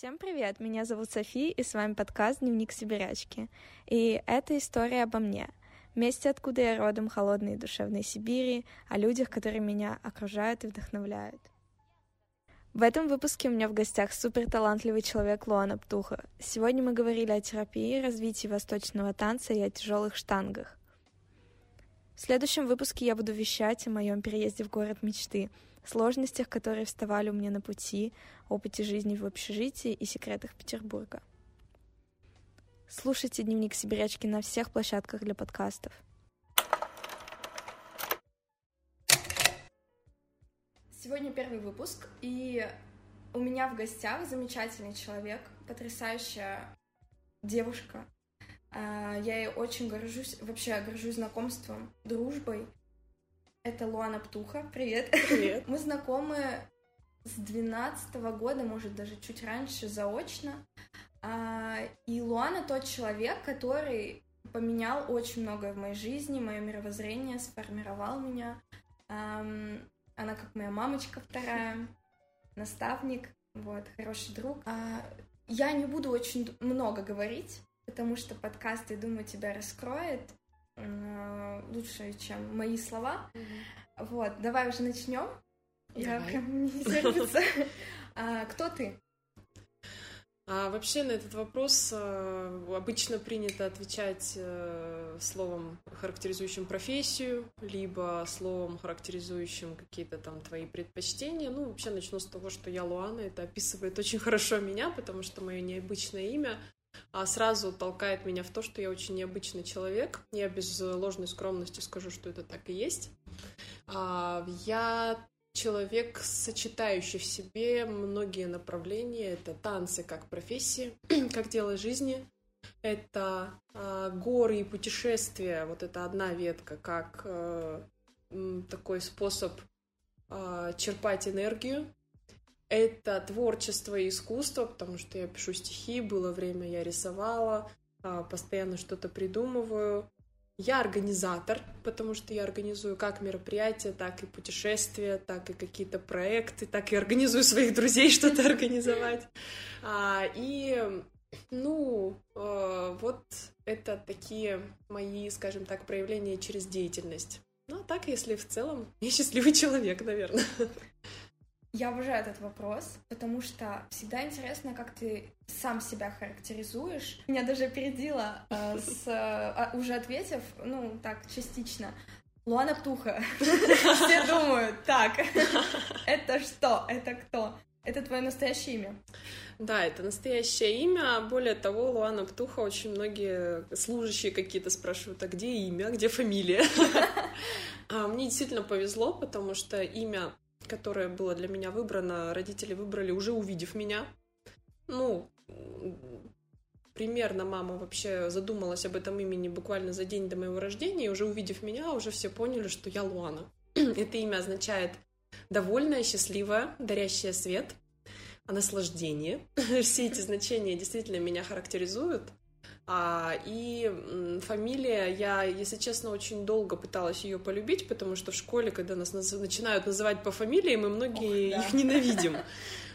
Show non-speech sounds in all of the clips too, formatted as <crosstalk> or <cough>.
Всем привет, меня зовут Софи, и с вами подкаст «Дневник сибирячки». И это история обо мне, месте, откуда я родом, холодной и душевной Сибири, о людях, которые меня окружают и вдохновляют. В этом выпуске у меня в гостях супер талантливый человек Луана Птуха. Сегодня мы говорили о терапии, развитии восточного танца и о тяжелых штангах. В следующем выпуске я буду вещать о моем переезде в город мечты — сложностях, которые вставали у меня на пути, опыте жизни в общежитии и секретах Петербурга. Слушайте дневник Сибирячки на всех площадках для подкастов. Сегодня первый выпуск, и у меня в гостях замечательный человек, потрясающая девушка. А, я ей очень горжусь, вообще горжусь знакомством, дружбой. Это Луана Птуха. Привет. Привет. <laughs> Мы знакомы с 12 года, может, даже чуть раньше, заочно. А, и Луана тот человек, который поменял очень многое в моей жизни, мое мировоззрение, сформировал меня. Она как моя мамочка вторая, <laughs> наставник, вот, хороший друг. А, я не буду очень много говорить, потому что подкаст, я думаю, тебя раскроет. Э, лучше, чем мои слова. Вот, давай уже начнем. Я прям не <laughs> терпится. а, кто ты? А вообще на этот вопрос а, обычно принято отвечать а, словом, характеризующим профессию, либо словом, характеризующим какие-то там твои предпочтения. Ну, вообще начну с того, что я Луана, это описывает очень хорошо меня, потому что мое необычное имя а сразу толкает меня в то, что я очень необычный человек. Я без ложной скромности скажу, что это так и есть. А, я человек, сочетающий в себе многие направления. Это танцы как профессии, <clears throat> как дело жизни. Это э, горы и путешествия. Вот это одна ветка, как э, такой способ э, черпать энергию это творчество и искусство, потому что я пишу стихи, было время, я рисовала, а, постоянно что-то придумываю. Я организатор, потому что я организую как мероприятия, так и путешествия, так и какие-то проекты, так и организую своих друзей <laughs> что-то организовать. А, и, ну, а, вот это такие мои, скажем так, проявления через деятельность. Ну, а так, если в целом, <laughs> я счастливый человек, наверное. Я обожаю этот вопрос, потому что всегда интересно, как ты сам себя характеризуешь. Меня даже опередила, э, с, э, уже ответив, ну, так, частично. Луана Птуха. <laughs> Все думают, так, <laughs> это что, это кто? Это твое настоящее имя? Да, это настоящее имя. Более того, Луана Птуха очень многие служащие какие-то спрашивают, а где имя, где фамилия? <laughs> А мне действительно повезло, потому что имя которое было для меня выбрано, родители выбрали уже увидев меня. Ну, примерно мама вообще задумалась об этом имени буквально за день до моего рождения, и уже увидев меня, уже все поняли, что я Луана. <clears throat> Это имя означает довольная, счастливая, дарящая свет, наслаждение. <laughs> Все эти значения действительно меня характеризуют. А, и фамилия, я, если честно, очень долго пыталась ее полюбить, потому что в школе, когда нас начинают называть по фамилии, мы многие Ох, да. их ненавидим.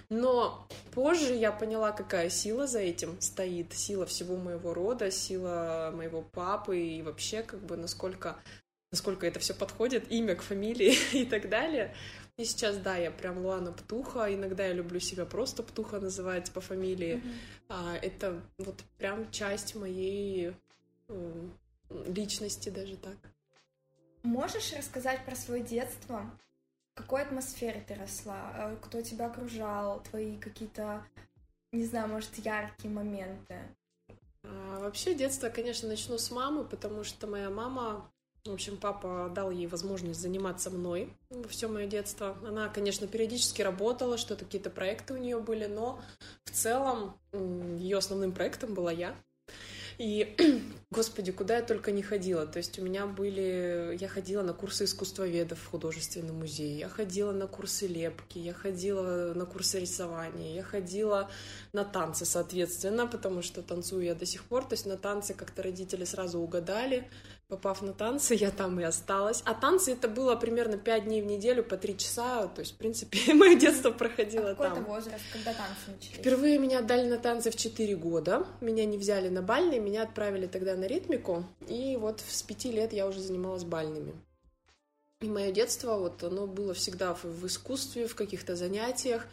Но позже я поняла, какая сила за этим стоит, сила всего моего рода, сила моего папы и вообще как бы насколько, насколько это все подходит, имя к фамилии <laughs> и так далее. И сейчас, да, я прям Луана Птуха. Иногда я люблю себя просто Птуха называть по фамилии. Mm-hmm. А, это вот прям часть моей э, личности даже так. Можешь рассказать про свое детство? В какой атмосфере ты росла? Э, кто тебя окружал? Твои какие-то, не знаю, может, яркие моменты? А, вообще, детство, конечно, начну с мамы, потому что моя мама в общем, папа дал ей возможность заниматься мной все мое детство. Она, конечно, периодически работала, что-то какие-то проекты у нее были, но в целом ее основным проектом была я. И, <clears throat> господи, куда я только не ходила. То есть у меня были... Я ходила на курсы искусствоведов в художественном музее, я ходила на курсы лепки, я ходила на курсы рисования, я ходила на танцы, соответственно, потому что танцую я до сих пор. То есть на танцы как-то родители сразу угадали, попав на танцы, я там и осталась. А танцы это было примерно 5 дней в неделю по 3 часа, то есть, в принципе, <laughs> мое детство проходило а какой там. это возраст, когда танцы начались? Впервые меня отдали на танцы в 4 года, меня не взяли на бальные, меня отправили тогда на ритмику, и вот с 5 лет я уже занималась бальными. И мое детство, вот оно было всегда в искусстве, в каких-то занятиях.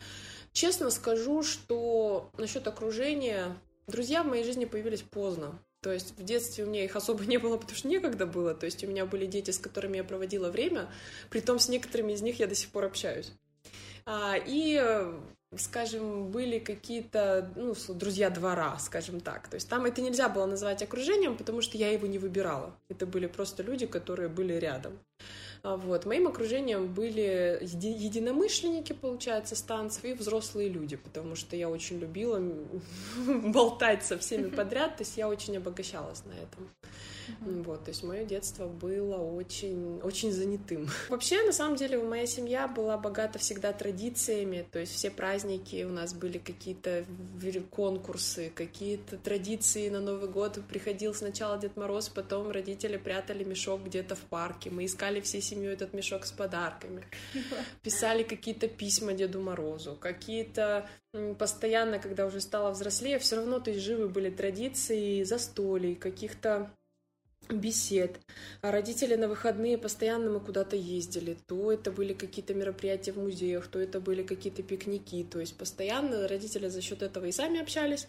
Честно скажу, что насчет окружения, друзья в моей жизни появились поздно. То есть в детстве у меня их особо <laughs> не было, потому что некогда было. То есть у меня были дети, с которыми я проводила время, при том с некоторыми из них я до сих пор общаюсь. А, и, скажем, были какие-то, ну, друзья двора, скажем так. То есть там это нельзя было называть окружением, потому что я его не выбирала. Это были просто люди, которые были рядом. А, вот. Моим окружением были еди- единомышленники, получается, с танцев и взрослые люди, потому что я очень любила <laughs> болтать со всеми <laughs> подряд, то есть я очень обогащалась на этом. Mm-hmm. Вот, то есть мое детство было очень, очень занятым. <laughs> Вообще, на самом деле, моя семья была богата всегда традициями, то есть все праздники у нас были какие-то конкурсы, какие-то традиции на Новый год. Приходил сначала Дед Мороз, потом родители прятали мешок где-то в парке. Мы искали всей семьей этот мешок с подарками. <laughs> Писали какие-то письма Деду Морозу, какие-то постоянно, когда уже стала взрослее, все равно, то есть живы были традиции застолий, каких-то бесед. А родители на выходные постоянно мы куда-то ездили. То это были какие-то мероприятия в музеях, то это были какие-то пикники. То есть постоянно родители за счет этого и сами общались.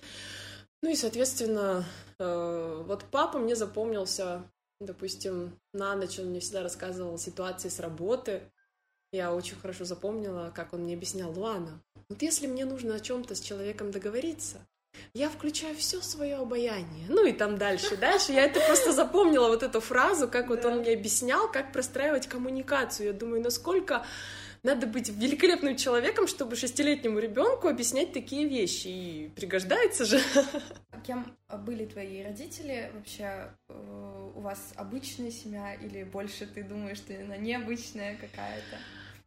Ну и, соответственно, э, вот папа мне запомнился, допустим, на ночь он мне всегда рассказывал ситуации с работы. Я очень хорошо запомнила, как он мне объяснял, Луана, вот если мне нужно о чем-то с человеком договориться, я включаю все свое обаяние. Ну и там дальше, дальше. Я это просто запомнила, вот эту фразу, как вот да. он мне объяснял, как простраивать коммуникацию. Я думаю, насколько надо быть великолепным человеком, чтобы шестилетнему ребенку объяснять такие вещи. И пригождается же. Кем были твои родители? Вообще э, у вас обычная семья или больше ты думаешь, что она необычная какая-то?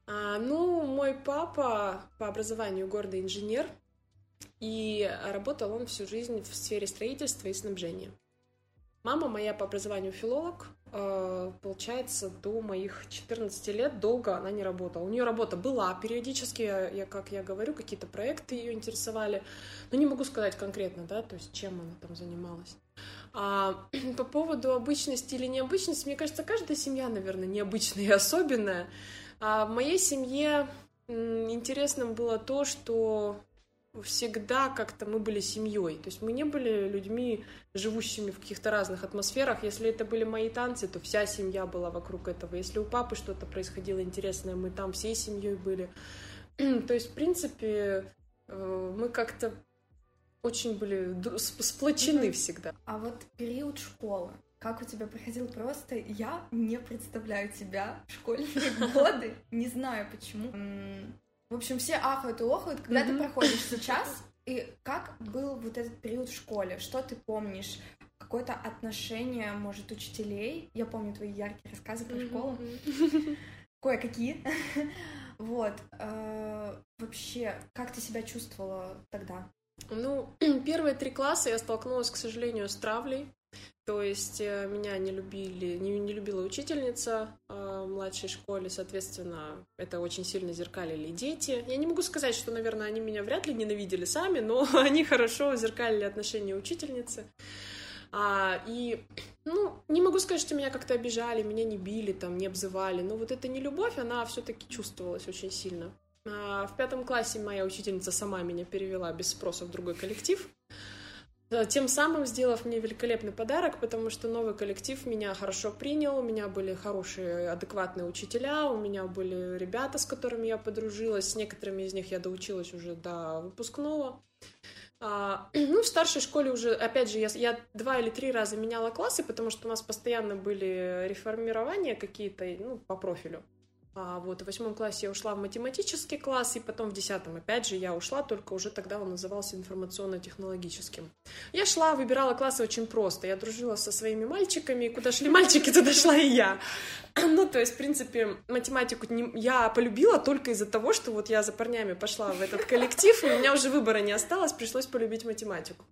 А, ну, мой папа по образованию гордый инженер, и работал он всю жизнь в сфере строительства и снабжения. Мама моя по образованию филолог, э, получается, до моих 14 лет долго она не работала. У нее работа была периодически, я, как я говорю, какие-то проекты ее интересовали, но не могу сказать конкретно, да, то есть чем она там занималась. А <clears throat> по поводу обычности или необычности, мне кажется, каждая семья, наверное, необычная и особенная. А в моей семье интересным было то, что всегда как-то мы были семьей. То есть мы не были людьми, живущими в каких-то разных атмосферах. Если это были мои танцы, то вся семья была вокруг этого. Если у папы что-то происходило интересное, мы там всей семьей были. <clears throat> то есть, в принципе, э, мы как-то очень были сплочены mm-hmm. всегда. А вот период школы, как у тебя проходил просто, я не представляю тебя в школьные <laughs> годы, не знаю почему. В общем, все ахают и охают, когда mm-hmm. ты проходишь <laughs> сейчас. И как был вот этот период в школе? Что ты помнишь? Какое-то отношение, может, учителей? Я помню твои яркие рассказы про mm-hmm. школу. <laughs> Кое-какие. <laughs> вот. Э, вообще, как ты себя чувствовала тогда? Ну, <clears throat> первые три класса я столкнулась, к сожалению, с травлей. То есть э, меня не любили, не, не любила учительница э, в младшей школе, соответственно, это очень сильно зеркалили дети. Я не могу сказать, что, наверное, они меня вряд ли ненавидели сами, но <laughs> они хорошо зеркалили отношения учительницы. А, и, ну, не могу сказать, что меня как-то обижали, меня не били, там, не обзывали, но вот эта нелюбовь, она все-таки чувствовалась очень сильно. А, в пятом классе моя учительница сама меня перевела без спроса в другой коллектив. Э, тем самым сделав мне великолепный подарок, потому что новый коллектив меня хорошо принял, у меня были хорошие, адекватные учителя, у меня были ребята, с которыми я подружилась, с некоторыми из них я доучилась уже до выпускного. А, <clears throat> ну, в старшей школе уже, опять же, я, я два или три раза меняла классы, потому что у нас постоянно были реформирования какие-то, ну, по профилю. А вот в восьмом классе я ушла в математический класс, и потом в десятом опять же я ушла, только уже тогда он назывался информационно-технологическим. Я шла, выбирала классы очень просто. Я дружила со своими мальчиками, куда шли мальчики, <laughs> туда шла и я. <clears throat> Ну, то есть, в принципе, математику я полюбила только из-за того, что вот я за парнями пошла в этот коллектив, и у меня уже выбора не осталось, пришлось полюбить математику.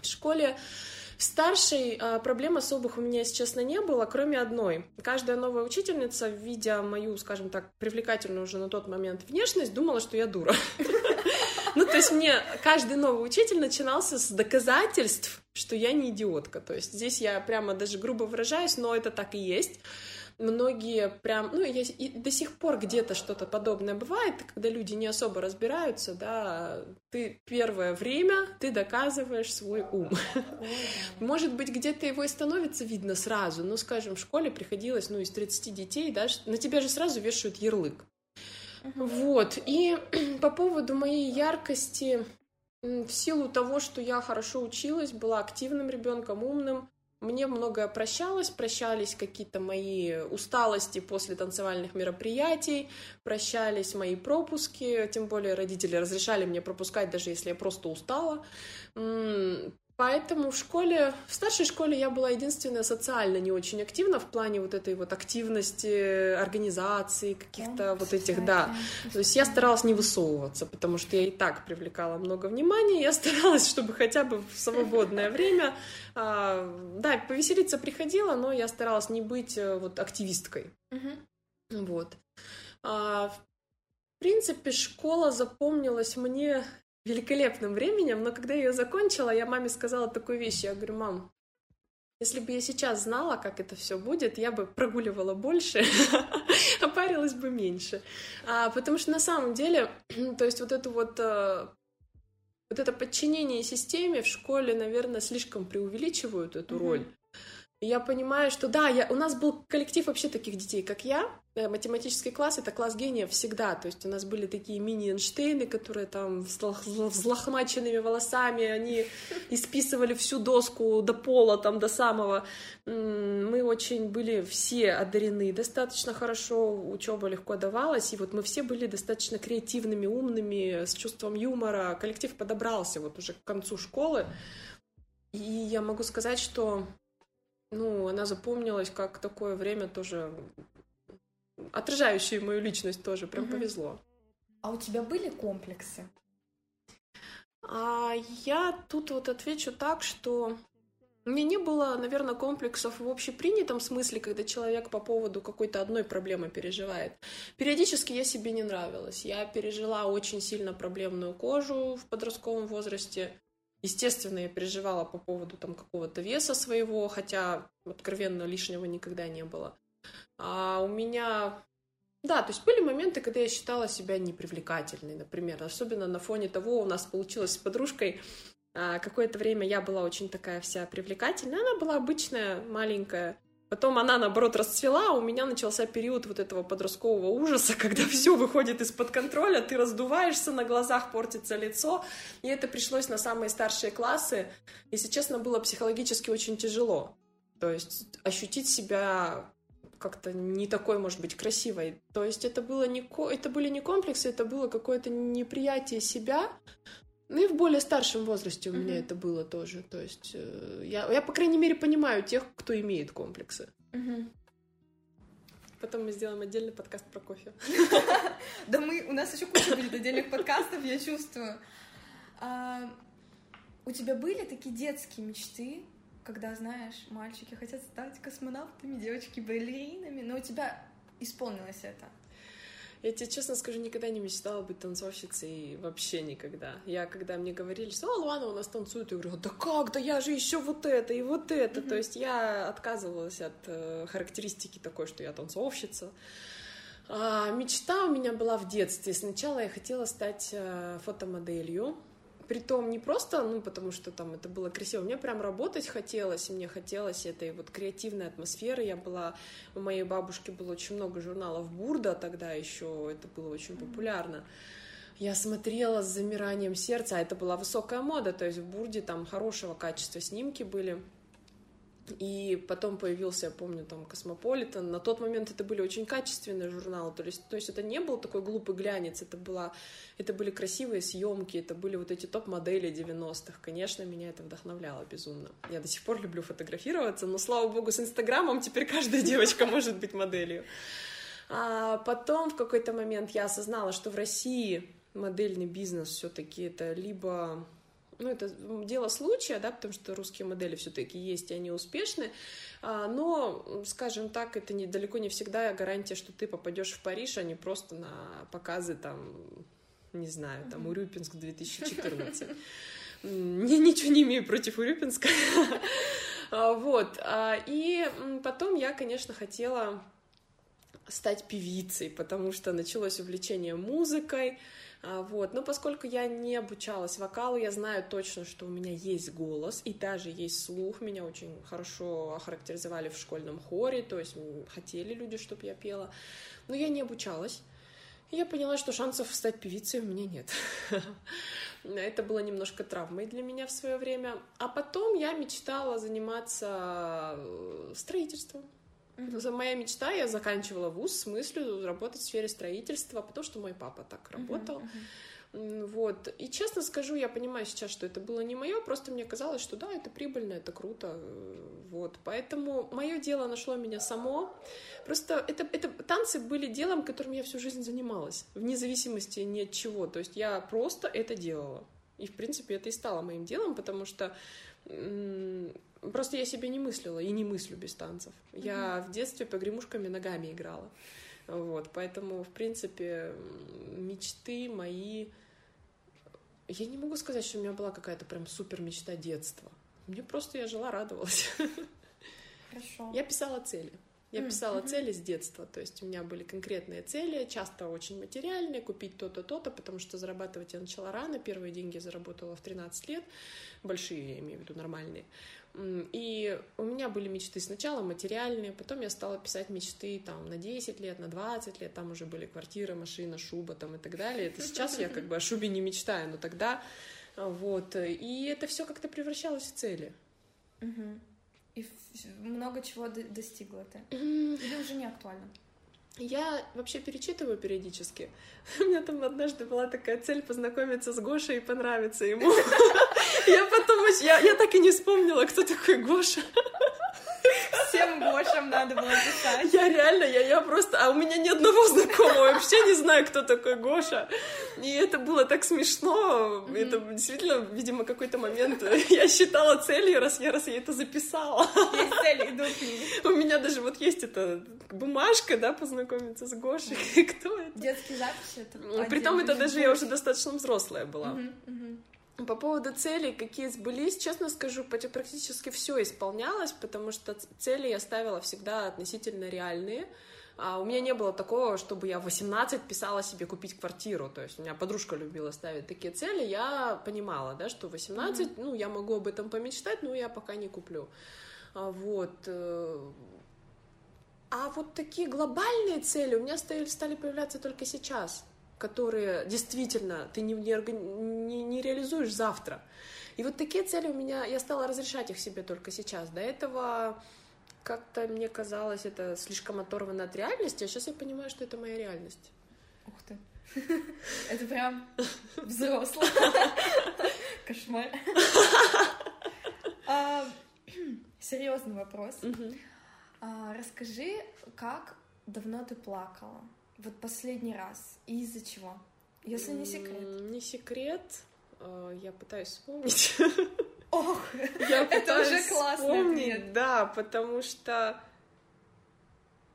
В школе старшей а, проблем особых у меня, если честно, не было, кроме одной. Каждая новая учительница, видя мою, скажем так, привлекательную уже на тот момент внешность, думала, что я дура. <laughs> Ну, то есть мне каждый новый учитель начинался с доказательств, что я не идиотка. То есть здесь я прямо даже грубо выражаюсь, но это так и есть многие прям, ну, я, и до сих пор где-то что-то подобное бывает, когда люди не особо разбираются, да, ты первое время, ты доказываешь свой ум. <laughs> Может быть, где-то его и становится видно сразу, ну, скажем, в школе приходилось, ну, из 30 детей, да, на тебя же сразу вешают ярлык. Вот, и <clears throat> по поводу моей яркости, в силу того, что я хорошо училась, была активным ребенком, умным, мне многое прощалось, прощались какие-то мои усталости после танцевальных мероприятий, прощались мои пропуски, тем более родители разрешали мне пропускать, даже если я просто устала. Поэтому в школе, в старшей школе я была единственная социально не очень активна в плане вот этой вот активности, организации, каких-то вот этих, да. То есть я старалась не высовываться, потому что я и так привлекала много внимания, я <laughs> старалась, чтобы хотя бы в свободное время, а, да, повеселиться приходила, но я старалась не быть э, вот активисткой. Вот. А, в принципе, школа запомнилась мне великолепным временем, но когда я ее закончила, я маме сказала такую вещь, я говорю, мам, если бы я сейчас знала, как это все будет, я бы прогуливала больше, <laughs> а парилась бы меньше. А, потому что на самом деле, <clears throat> то есть вот это вот э, вот это подчинение системе в школе, наверное, слишком преувеличивают эту роль. Я понимаю, что да, я, у нас был коллектив вообще таких детей, как я. Э, математический класс — это класс гениев всегда. То есть у нас были такие мини-Эйнштейны, которые там взлохмаченными волосами, они <laughs> исписывали всю доску до пола, там, до самого. Мы очень были все одарены достаточно хорошо, учеба легко давалась, и вот мы все были достаточно креативными, умными, с чувством юмора. Коллектив подобрался вот уже к концу школы. И я могу сказать, что ну, она запомнилась как такое время тоже отражающее мою личность тоже, прям угу. повезло. А у тебя были комплексы? А я тут вот отвечу так, что у меня не было, наверное, комплексов в общепринятом смысле, когда человек по поводу какой-то одной проблемы переживает. Периодически я себе не нравилась. Я пережила очень сильно проблемную кожу в подростковом возрасте. Естественно, я переживала по поводу там какого-то веса своего, хотя откровенно лишнего никогда не было. А у меня да, то есть были моменты, когда я считала себя непривлекательной, например, особенно на фоне того, у нас получилось с подружкой, а, какое-то время я была очень такая вся привлекательная, она была обычная, маленькая, Потом она, наоборот, расцвела, а у меня начался период вот этого подросткового ужаса, <laughs> когда все выходит из-под контроля, ты раздуваешься, на глазах портится лицо, и это пришлось на самые старшие классы. Если честно, было психологически очень тяжело. То есть ощутить себя как-то не такой, может быть, красивой. То есть это, было не, это были не комплексы, это было какое-то неприятие себя, ну и в более старшем возрасте у меня это было тоже. То есть э, я, я, по крайней мере, понимаю тех, кто имеет комплексы. Потом мы сделаем отдельный подкаст про кофе. Да мы, у нас еще куча будет отдельных подкастов, я чувствую. А, у тебя были такие детские мечты, когда, знаешь, мальчики хотят стать космонавтами, девочки балеринами, но у тебя исполнилось это? Я тебе честно скажу, никогда не мечтала быть танцовщицей, вообще никогда. Я, когда мне говорили, что «О, Луана у нас танцует», я говорю, да как, да я же еще вот это и вот это. Mm-hmm. То есть я отказывалась от э, характеристики такой, что я танцовщица. А, мечта у меня была в детстве. Сначала я хотела стать э, фотомоделью, Притом не просто, ну, потому что там это было красиво, мне прям работать хотелось, мне хотелось этой вот креативной атмосферы. Я была, у моей бабушки было очень много журналов Бурда тогда еще, это было очень популярно. Я смотрела с замиранием сердца, а это была высокая мода, то есть в Бурде там хорошего качества снимки были. И потом появился, я помню, там Космополитен. На тот момент это были очень качественные журналы. То есть, то есть это не был такой глупый глянец, это, была, это были красивые съемки, это были вот эти топ-модели 90-х. Конечно, меня это вдохновляло безумно. Я до сих пор люблю фотографироваться, но, слава богу, с Инстаграмом теперь каждая девочка может быть моделью. А потом в какой-то момент я осознала, что в России модельный бизнес все-таки это либо ну, это дело случая, да, потому что русские модели все-таки есть, и они успешны, а, но, скажем так, это не, далеко не всегда гарантия, что ты попадешь в Париж, а не просто на показы там, не знаю, там, Урюпинск 2014. Ничего не имею против Урюпинска. <laughs> А, вот. А, и потом я, конечно, хотела стать певицей, потому что началось увлечение музыкой, а, вот. Но поскольку я не обучалась вокалу, я знаю точно, что у меня есть голос и даже есть слух. Меня очень хорошо охарактеризовали в школьном хоре, то есть хотели люди, чтобы я пела. Но я не обучалась. И я поняла, что шансов стать певицей у меня нет. <laughs> Это было немножко травмой для меня в свое время. А потом я мечтала заниматься э, строительством. Mm-hmm. Моя мечта, я заканчивала вуз с мыслью работать в сфере строительства, потому что мой папа так работал. Вот. И честно скажу, я понимаю сейчас, что это было не мое, просто мне казалось, что да, это прибыльно, это круто. Вот. Поэтому мое дело нашло меня само. Просто это, это танцы были делом, которым я всю жизнь занималась, вне зависимости ни от чего. То есть я просто это делала. И, в принципе, это и стало моим делом, потому что Просто я себе не мыслила и не мыслю без танцев. Mm-hmm. Я в детстве погремушками ногами играла. Вот, поэтому, в принципе, мечты мои... Я не могу сказать, что у меня была какая-то прям супер мечта детства. Мне просто я жила, радовалась. Хорошо. Я писала цели. Я писала цели с детства, то есть у меня были конкретные цели, часто очень материальные, купить то-то, то-то, потому что зарабатывать я начала рано, первые деньги я заработала в 13 лет, большие, я имею в виду, нормальные. И у меня были мечты сначала материальные, потом я стала писать мечты там на 10 лет, на 20 лет, там уже были квартира, машина, шуба там и так далее. Это сейчас я как бы о шубе не мечтаю, но тогда вот. И это все как-то превращалось в цели. И много чего достигла ты? Или уже не актуально? Я вообще перечитываю периодически. <laughs> У меня там однажды была такая цель познакомиться с Гошей и понравиться ему. <laughs> Я потом... Я, я так и не вспомнила, кто такой Гоша. Гошам надо было писать. Я реально, я, я просто... А у меня ни одного знакомого, вообще не знаю, кто такой Гоша. И это было так смешно. Mm-hmm. Это действительно, видимо, какой-то момент я считала целью, раз я раз я это записала. Есть цели, иду к ней. У меня даже вот есть эта бумажка, да, познакомиться с Гошей. <laughs> Кто это? Детские записи. Это Притом это даже я уже достаточно взрослая была. Mm-hmm. По поводу целей, какие сбылись, честно скажу, практически все исполнялось, потому что цели я ставила всегда относительно реальные. А у меня не было такого, чтобы я в 18 писала себе купить квартиру. То есть у меня подружка любила ставить такие цели. Я понимала, да, что 18, mm-hmm. ну, я могу об этом помечтать, но я пока не куплю. А, вот. Э, а вот такие глобальные цели у меня стали, стали появляться только сейчас которые действительно ты не, не, не реализуешь завтра. И вот такие цели у меня, я стала разрешать их себе только сейчас. До этого как-то мне казалось это слишком оторвано от реальности, а сейчас я понимаю, что это моя реальность. Ух ты. <laughs> Это прям взрослый. <laughs> Кошмар. <laughs> А, <clears throat> серьезный вопрос. А, расскажи, как давно ты плакала? Вот последний раз. И из-за чего? Если не секрет. Не секрет. А, я пытаюсь вспомнить. Ох, я это уже классно. Вспомнить, да, потому что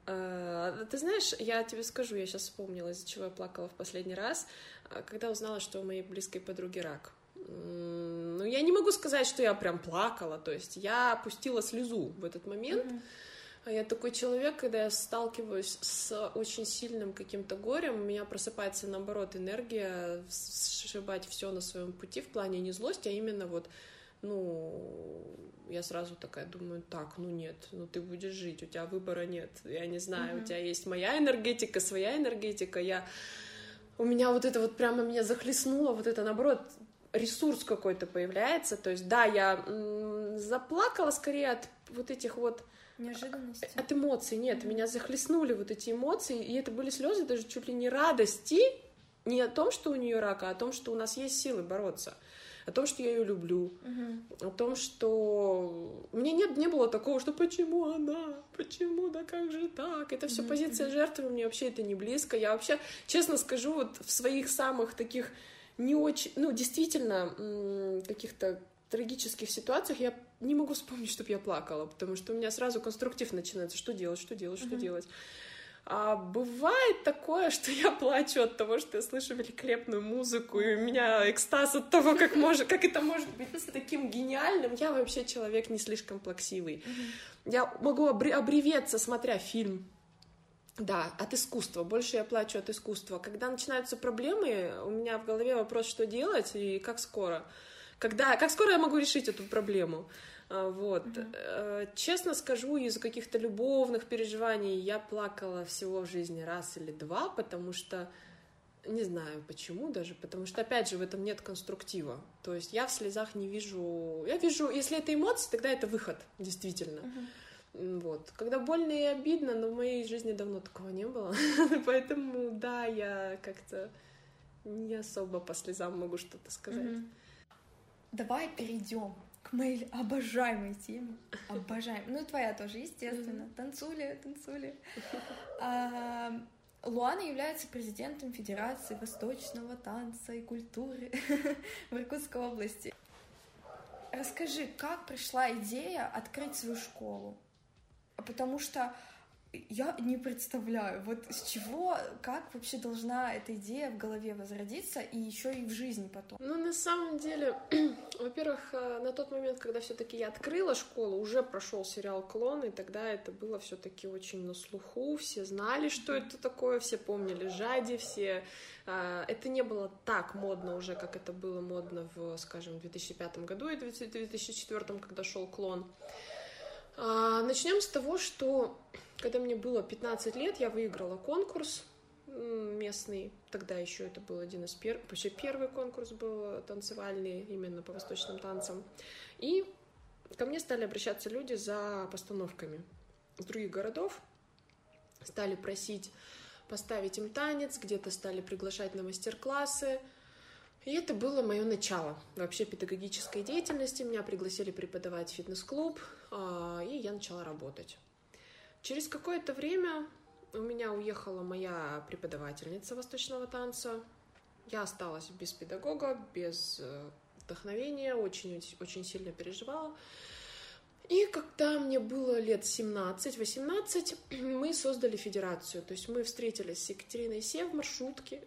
Uh, ты знаешь, я тебе скажу, я сейчас вспомнила, из-за чего я плакала в последний раз, а, когда узнала, что у моей близкой подруги рак. Ну, я не могу сказать, что я прям плакала, то есть я опустила слезу в этот момент. Mm-hmm я такой человек, когда я сталкиваюсь с очень сильным каким-то горем, у меня просыпается, наоборот, энергия сшибать все на своем пути в плане не злости, а именно вот, ну, я сразу такая думаю, так, ну нет, ну ты будешь жить, у тебя выбора нет, я не знаю, mm-hmm. у тебя есть моя энергетика, своя энергетика, я... У меня вот это вот прямо меня захлестнуло, вот это, наоборот, ресурс какой-то появляется, то есть, да, я м- заплакала скорее от вот этих вот Неожиданности. От эмоций, нет, mm-hmm. меня захлестнули вот эти эмоции, и это были слезы даже чуть ли не радости, не о том, что у нее рак, а о том, что у нас есть силы бороться, о том, что я ее люблю, mm-hmm. о том, что мне нет, не было такого, что почему она, почему, да как же так, это все mm-hmm. позиция жертвы, мне вообще это не близко, я вообще, честно скажу, вот в своих самых таких не очень, ну, действительно, каких-то трагических ситуациях я не могу вспомнить, чтобы я плакала, потому что у меня сразу конструктив начинается, что делать, что делать, что mm-hmm. делать. А бывает такое, <laughs> что я плачу от того, что я слышу великолепную музыку, и у меня экстаз от того, как, может, как это может быть с таким гениальным. Я вообще человек не слишком плаксивый. Mm-hmm. Я могу обре- обреветься, смотря фильм. Да, от искусства. Больше я плачу от искусства. Когда начинаются проблемы, у меня в голове вопрос, что делать и как скоро. Когда, как скоро я могу решить эту проблему? А, вот. Mm-hmm. Честно скажу, из каких-то любовных переживаний я плакала всего в жизни раз или два, потому что не знаю почему даже, потому что, опять же, в этом нет конструктива. То есть я в слезах не вижу... Я вижу, если это эмоции, тогда это выход, действительно. Uh-huh. Вот. Когда больно и обидно, но в моей жизни давно такого не было. <laughs> Поэтому, да, я как-то не особо по слезам могу что-то сказать. Давай перейдем к моей обожаемой теме. Обожаем. Ну и твоя тоже, естественно. Танцули, танцули. А, Луана является президентом Федерации восточного танца и культуры <laughs> в Иркутской области. Расскажи, как пришла идея открыть свою школу? Потому что я не представляю, вот с чего, как вообще должна эта идея в голове возродиться и еще и в жизни потом. Ну, на самом деле, <clears throat> во-первых, э, на тот момент, когда все-таки я открыла школу, уже прошел сериал Клон, и тогда это было все-таки очень на слуху, все знали, что это такое, все помнили Жади, все э, это не было так модно уже, как это было модно в, скажем, 2005 году и 2004, когда шел клон. А, Начнем с того, что когда мне было 15 лет, я выиграла конкурс местный. Тогда еще это был один из первых, вообще первый конкурс был танцевальный, именно по восточным танцам. И ко мне стали обращаться люди за постановками из других городов, стали просить поставить им танец, где-то стали приглашать на мастер-классы. И это было мое начало вообще педагогической деятельности. Меня пригласили преподавать в фитнес-клуб, а, и я начала работать. Через какое-то время у меня уехала моя преподавательница восточного танца. Я осталась без педагога, без э, вдохновения, очень, очень сильно переживала. И когда мне было лет 17-18, <clears throat> мы создали федерацию. То есть мы встретились с Екатериной Се в маршрутке,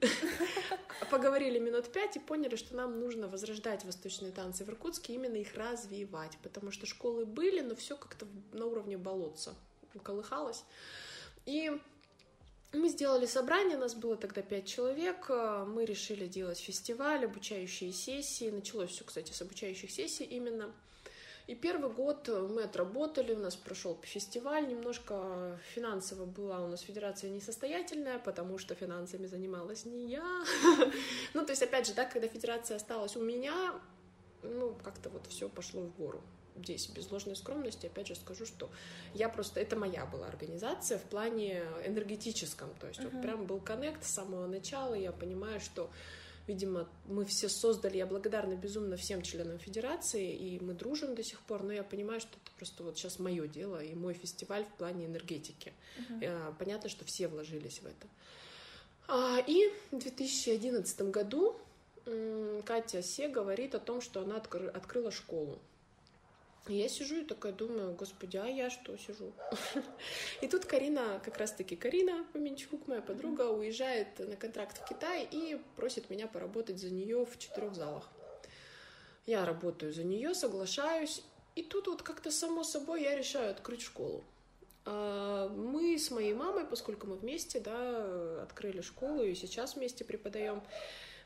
<laughs> поговорили минут пять и поняли, что нам нужно возрождать восточные танцы в Иркутске, именно их развивать, потому что школы были, но все как-то на уровне болотца колыхалась. И мы сделали собрание, нас было тогда пять человек, мы решили делать фестиваль, обучающие сессии, началось все, кстати, с обучающих сессий именно. И первый год мы отработали, у нас прошел фестиваль, немножко финансово была у нас федерация несостоятельная, потому что финансами занималась не я. <laughs> Ну, то есть, опять же, да, когда федерация осталась у меня, ну, как-то вот все пошло в гору здесь без ложной скромности опять же скажу, что я просто это моя была организация в плане энергетическом, то есть uh-huh. вот прям был коннект с самого начала, я понимаю, что видимо, мы все создали, я благодарна безумно всем членам федерации, и мы дружим до сих пор, но я понимаю, что это просто вот сейчас мое дело и мой фестиваль в плане энергетики. Uh-huh. Понятно, что все вложились в это. А, и в 2011 году Катя Се говорит о том, что она открыла школу. Я сижу и такая думаю, господи, а я что сижу? <laughs> И тут Карина, как раз-таки Карина Поменчук, моя подруга, уезжает на контракт в Китай и просит меня поработать за нее в четырех залах. Я работаю за нее, соглашаюсь, и тут вот как-то само собой я решаю открыть школу. А, мы с моей мамой, поскольку мы вместе, да, открыли школу и сейчас вместе преподаем,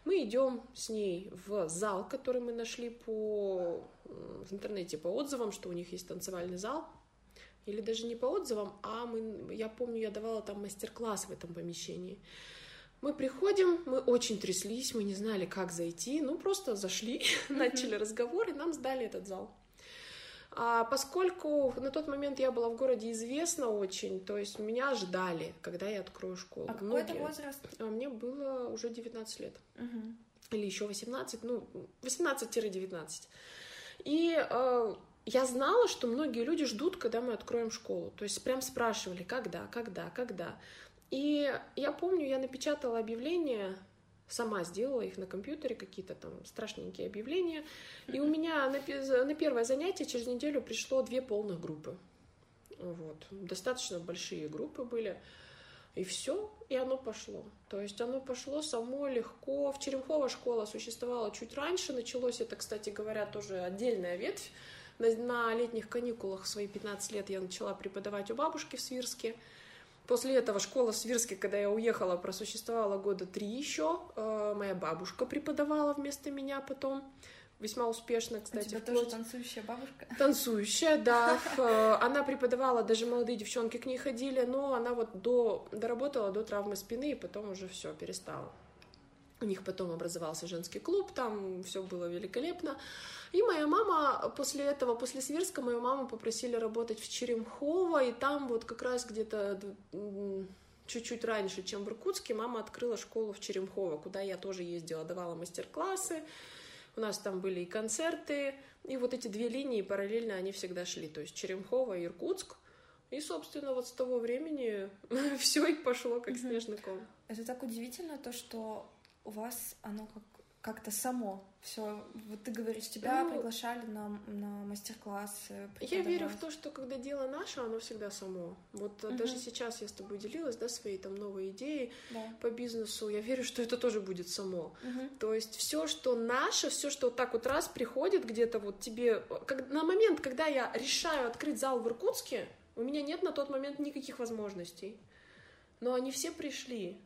мы идем с ней в зал, который мы нашли по, в интернете по отзывам, что у них есть танцевальный зал. Или даже не по отзывам, а мы, я помню, я давала там мастер-класс в этом помещении. Мы приходим, мы очень тряслись, мы не знали, как зайти, ну просто зашли, <laughs> mm-hmm. начали разговор, и нам сдали этот зал. А поскольку на тот момент я была в городе известна очень, то есть меня ждали, когда я открою школу. А какой это возраст? А мне было уже 19 лет. Угу. Или еще 18, ну, 18-19. И э, я знала, что многие люди ждут, когда мы откроем школу. То есть прям спрашивали, когда, когда, когда. И я помню, я напечатала объявление Сама сделала их на компьютере, какие-то там страшненькие объявления. И у меня на, на первое занятие через неделю пришло две полных группы. Вот. Достаточно большие группы были. И все, и оно пошло. То есть оно пошло само легко. В Черемхово школа существовала чуть раньше. Началось это, кстати говоря, тоже отдельная ветвь. На, на летних каникулах свои 15 лет я начала преподавать у бабушки в Свирске. После этого школа в Свирске, когда я уехала, просуществовала года три еще. Э, моя бабушка преподавала вместо меня потом весьма успешно, кстати. У тебя вплоть... тоже танцующая бабушка? Танцующая, да. <laughs> Э, она преподавала, даже молодые девчонки к ней ходили, но она вот до, доработала до травмы спины и потом уже все перестала. У них потом образовался женский клуб, там все было великолепно. И моя мама после этого, после Свирска, мою маму попросили работать в Черемхово, и там вот как раз где-то чуть-чуть раньше, чем в Иркутске, мама открыла школу в Черемхово, куда я тоже ездила, давала мастер-классы. У нас там были и концерты, и вот эти две линии параллельно они всегда шли, то есть Черемхово и Иркутск. И, собственно, вот с того времени <laughs> все и пошло как снежный ком. Это так удивительно, то, что у вас оно как как-то само все. Вот ты говоришь, тебя ну, приглашали на, на мастер-классы. Я верю в то, что когда дело наше, оно всегда само. Вот угу. даже сейчас я с тобой делилась, да, своей там новой идеей да. по бизнесу. Я верю, что это тоже будет само. Угу. То есть все, что наше, все, что вот так вот раз приходит где-то вот тебе, как, на момент, когда я решаю открыть зал в Иркутске, у меня нет на тот момент никаких возможностей. Но они все пришли.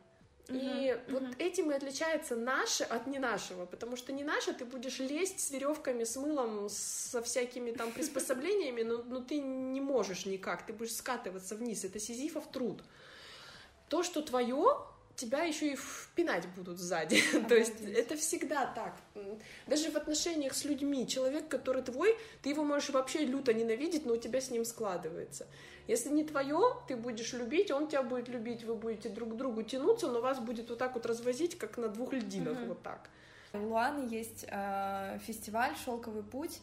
И uh-huh, вот этим и отличается наше от не нашего, потому что не наше ты будешь лезть с веревками, с мылом, со всякими там приспособлениями, но, но ты не можешь никак, ты будешь скатываться вниз, это сизифов труд. То, что твое, тебя еще и впинать будут сзади. <laughs> То есть это всегда так. Даже в отношениях с людьми. Человек, который твой, ты его можешь вообще люто ненавидеть, но у тебя с ним складывается. Если не твое, ты будешь любить, он тебя будет любить, вы будете друг к другу тянуться, но вас будет вот так вот развозить, как на двух льдинах, mm-hmm. вот так. В Луане есть э, фестиваль Шелковый путь.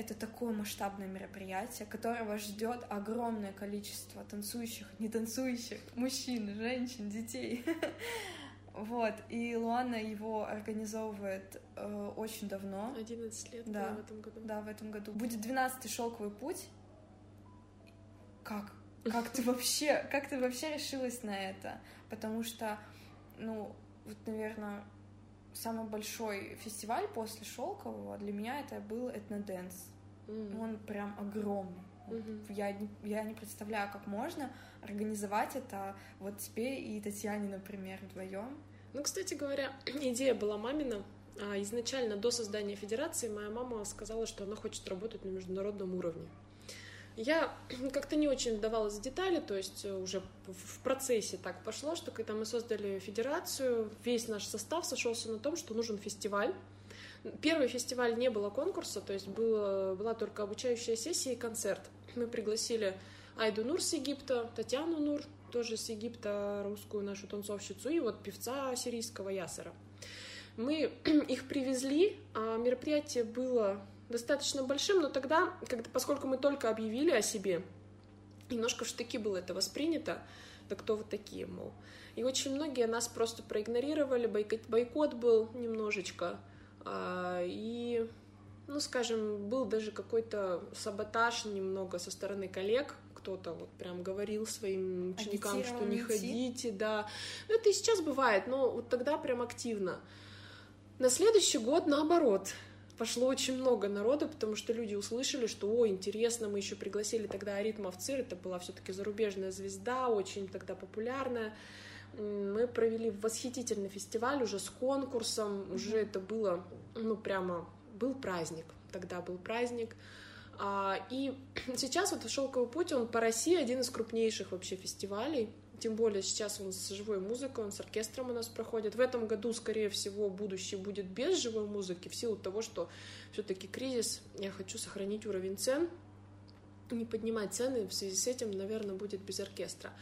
Это такое масштабное мероприятие, которого ждет огромное количество танцующих, не танцующих, мужчин, женщин, детей. <laughs> Вот, и Луана его организовывает э, очень давно. 11 лет, да, да, в этом году. Да, в этом году. Будет 12-й шелковый путь, как? Как ты вообще, как ты вообще решилась на это? Потому что, ну, вот, наверное, самый большой фестиваль после Шелкового для меня это был этноденс. Mm. Он прям огромный. Mm-hmm. Я, не, я не представляю, как можно организовать это вот тебе и Татьяне, например, вдвоем. Ну, кстати говоря, <clears throat> идея была мамина. А изначально до создания федерации моя мама сказала, что она хочет работать на международном уровне. Я <clears throat> как-то не очень вдавалась в детали, то есть э, уже в процессе так пошло, что когда мы создали федерацию, весь наш состав сошелся на том, что нужен фестиваль. Первый фестиваль не было конкурса, то есть было, была только обучающая сессия и концерт. Мы пригласили Айду Нур с Египта, Татьяну Нур, тоже с Египта, русскую нашу танцовщицу, и вот певца сирийского Ясера. Мы <clears throat> их привезли, а мероприятие было достаточно большим, но тогда, когда, поскольку мы только объявили о себе, немножко в штыки было это воспринято, да кто вы такие, мол. И очень многие нас просто проигнорировали, бойкот, бойкот был немножечко, а, и, ну, скажем, был даже какой-то саботаж немного со стороны коллег, кто-то вот прям говорил своим ученикам, что не ходите, да. Ну, это и сейчас бывает, но вот тогда прям активно. На следующий год наоборот пошло очень много народа, потому что люди услышали, что, о, интересно, мы еще пригласили тогда Аритма в ЦИР, это была все-таки зарубежная звезда, очень тогда популярная. Мы провели восхитительный фестиваль уже с конкурсом, mm-hmm. уже это было, ну, прямо, был праздник, тогда был праздник. А, и <clears throat> сейчас вот «Шелковый путь», он по России один из крупнейших вообще фестивалей, тем более сейчас он с живой музыкой, он с оркестром у нас проходит. В этом году, скорее всего, будущее будет без живой музыки, в силу того, что все-таки кризис, я хочу сохранить уровень цен, не поднимать цены, в связи с этим, наверное, будет без оркестра.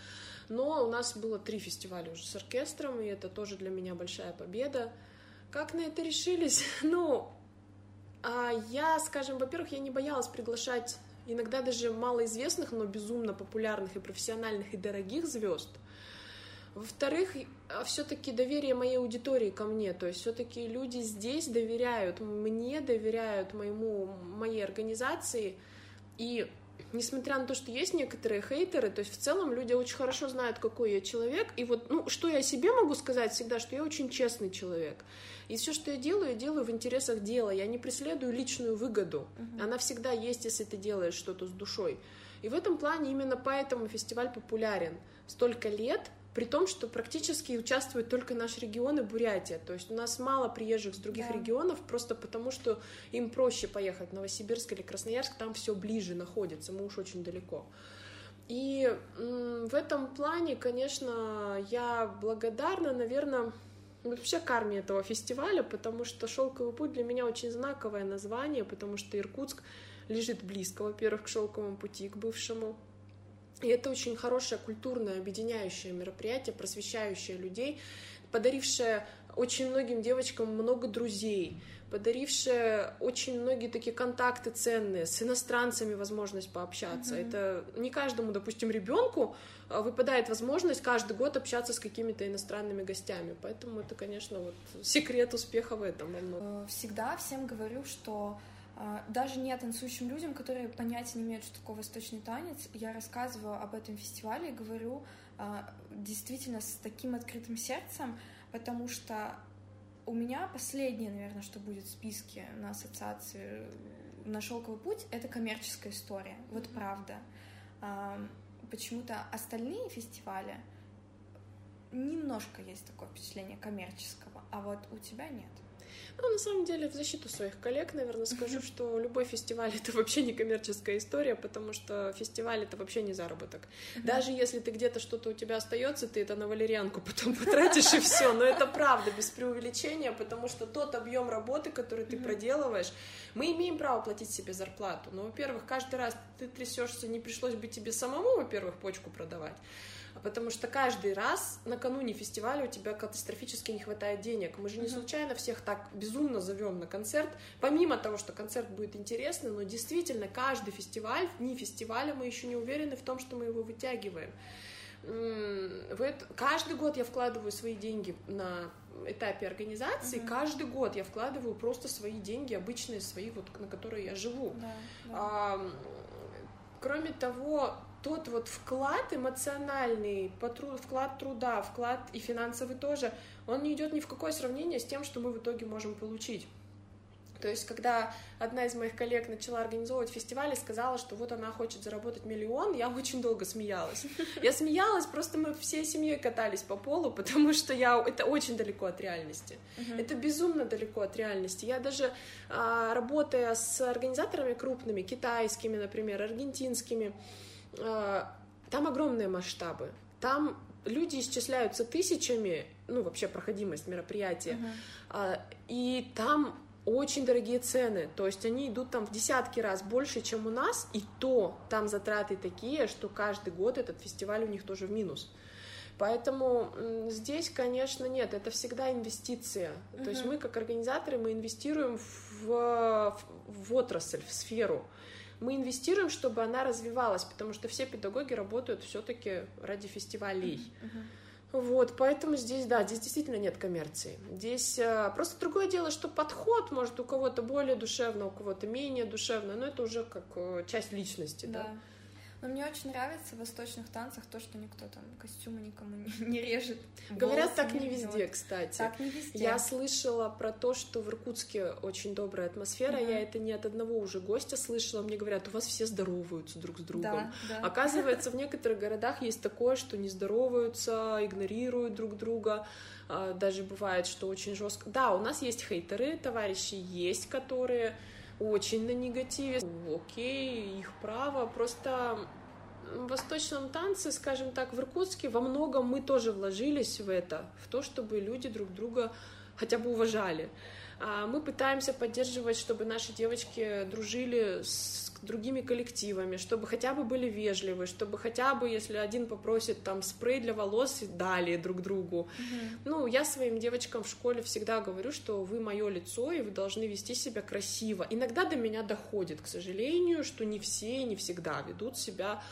Но у нас было три фестиваля уже с оркестром, и это тоже для меня большая победа. Как на это решились? <laughs> Ну, а я, скажем, во-первых, я не боялась приглашать иногда даже малоизвестных, но безумно популярных и профессиональных и дорогих звезд. Во-вторых, все-таки доверие моей аудитории ко мне, то есть все-таки люди здесь доверяют мне, доверяют моему моей организации, и несмотря на то, что есть некоторые хейтеры, то есть в целом люди очень хорошо знают, какой я человек, и вот, ну, что я себе могу сказать всегда, что я очень честный человек, и все, что я делаю, я делаю в интересах дела, я не преследую личную выгоду, uh-huh. она всегда есть, если ты делаешь что-то с душой, и в этом плане именно поэтому фестиваль популярен, столько лет, при том, что практически участвует только наш регион и Бурятия. То есть у нас мало приезжих с других да. регионов, просто потому что им проще поехать в Новосибирск или Красноярск, там все ближе находится, мы уж очень далеко. И в этом плане, конечно, я благодарна, наверное, вообще карме этого фестиваля, потому что «Шелковый путь» для меня очень знаковое название, потому что Иркутск лежит близко, во-первых, к «Шелковому пути», к бывшему, и это очень хорошее культурное объединяющее мероприятие, просвещающее людей, подарившее очень многим девочкам много друзей, подарившее очень многие такие контакты ценные, с иностранцами возможность пообщаться. Mm-hmm. Это не каждому, допустим, ребенку а, выпадает возможность каждый год общаться с какими-то иностранными гостями. Поэтому это, конечно, вот секрет успеха в этом. Э, всегда всем говорю, что даже не танцующим людям, которые понятия не имеют, что такое восточный танец, я рассказываю об этом фестивале и говорю а, действительно с таким открытым сердцем, потому что у меня последнее, наверное, что будет в списке на ассоциации на шелковый путь, это коммерческая история. Вот правда. А, почему-то остальные фестивали немножко есть такое впечатление коммерческого, а вот у тебя нет. Ну, на самом деле, в защиту своих коллег, наверное, скажу, что любой фестиваль — это вообще не коммерческая история, потому что фестиваль — это вообще не заработок. Даже если ты где-то что-то у тебя остается, ты это на валерьянку потом потратишь и все. Но это правда, без преувеличения, потому что тот объем работы, который ты проделываешь, мы имеем право платить себе зарплату. Но, во-первых, каждый раз ты трясешься, не пришлось бы тебе самому, во-первых, почку продавать потому что каждый раз накануне фестиваля у тебя катастрофически не хватает денег. Мы же не случайно всех так безумно зовем на концерт, помимо того, что концерт будет интересный, но действительно каждый фестиваль, в дни фестиваля мы еще не уверены в том, что мы его вытягиваем. Каждый год я вкладываю свои деньги на этапе организации, uh-huh. каждый год я вкладываю просто свои деньги, обычные свои, вот, на которые я живу. Да, да. А, кроме того, тот вот вклад эмоциональный, вклад труда, вклад и финансовый тоже, он не идет ни в какое сравнение с тем, что мы в итоге можем получить. То есть, когда одна из моих коллег начала организовывать фестиваль и сказала, что вот она хочет заработать миллион, я очень долго смеялась. Я смеялась, просто мы всей семьей катались по полу, потому что я... это очень далеко от реальности. Uh-huh. Это безумно далеко от реальности. Я даже а, работая с организаторами крупными, китайскими, например, аргентинскими, там огромные масштабы. Там люди исчисляются тысячами, ну, вообще проходимость мероприятия, uh-huh. и там очень дорогие цены, то есть они идут там в десятки раз больше, чем у нас, и то там затраты такие, что каждый год этот фестиваль у них тоже в минус. Поэтому здесь, конечно, нет, это всегда инвестиция. Uh-huh. То есть мы, как организаторы, мы инвестируем в, в, в отрасль, в сферу мы инвестируем, чтобы она развивалась, потому что все педагоги работают все-таки ради фестивалей. Uh-huh. Вот, поэтому здесь, да, здесь действительно нет коммерции. Здесь э, просто другое дело, что подход, может, у кого-то более душевно, у кого-то менее душевно, но это уже как э, часть личности, да. да. Но мне очень нравится в восточных танцах то, что никто там костюмы никому не, <laughs> не режет. Говорят, так не везде, кстати. Так не везде. Я слышала про то, что в Иркутске очень добрая атмосфера. Uh-huh. Я это не от одного уже гостя слышала. Мне говорят, у вас все здороваются друг с другом. Да, да. <laughs> Оказывается, в некоторых городах есть такое, что не здороваются, игнорируют друг друга а, даже бывает, что очень жестко. Да, у нас есть хейтеры, товарищи есть, которые очень на негативе. Окей, их право. Просто в восточном танце, скажем так, в Иркутске во многом мы тоже вложились в это, в то, чтобы люди друг друга хотя бы уважали. А мы пытаемся поддерживать, чтобы наши девочки дружили с другими коллективами, чтобы хотя бы были вежливы, чтобы хотя бы, если один попросит там спрей для волос, дали друг другу. Mm-hmm. Ну, я своим девочкам в школе всегда говорю, что вы мое лицо, и вы должны вести себя красиво. Иногда до меня доходит, к сожалению, что не все и не всегда ведут себя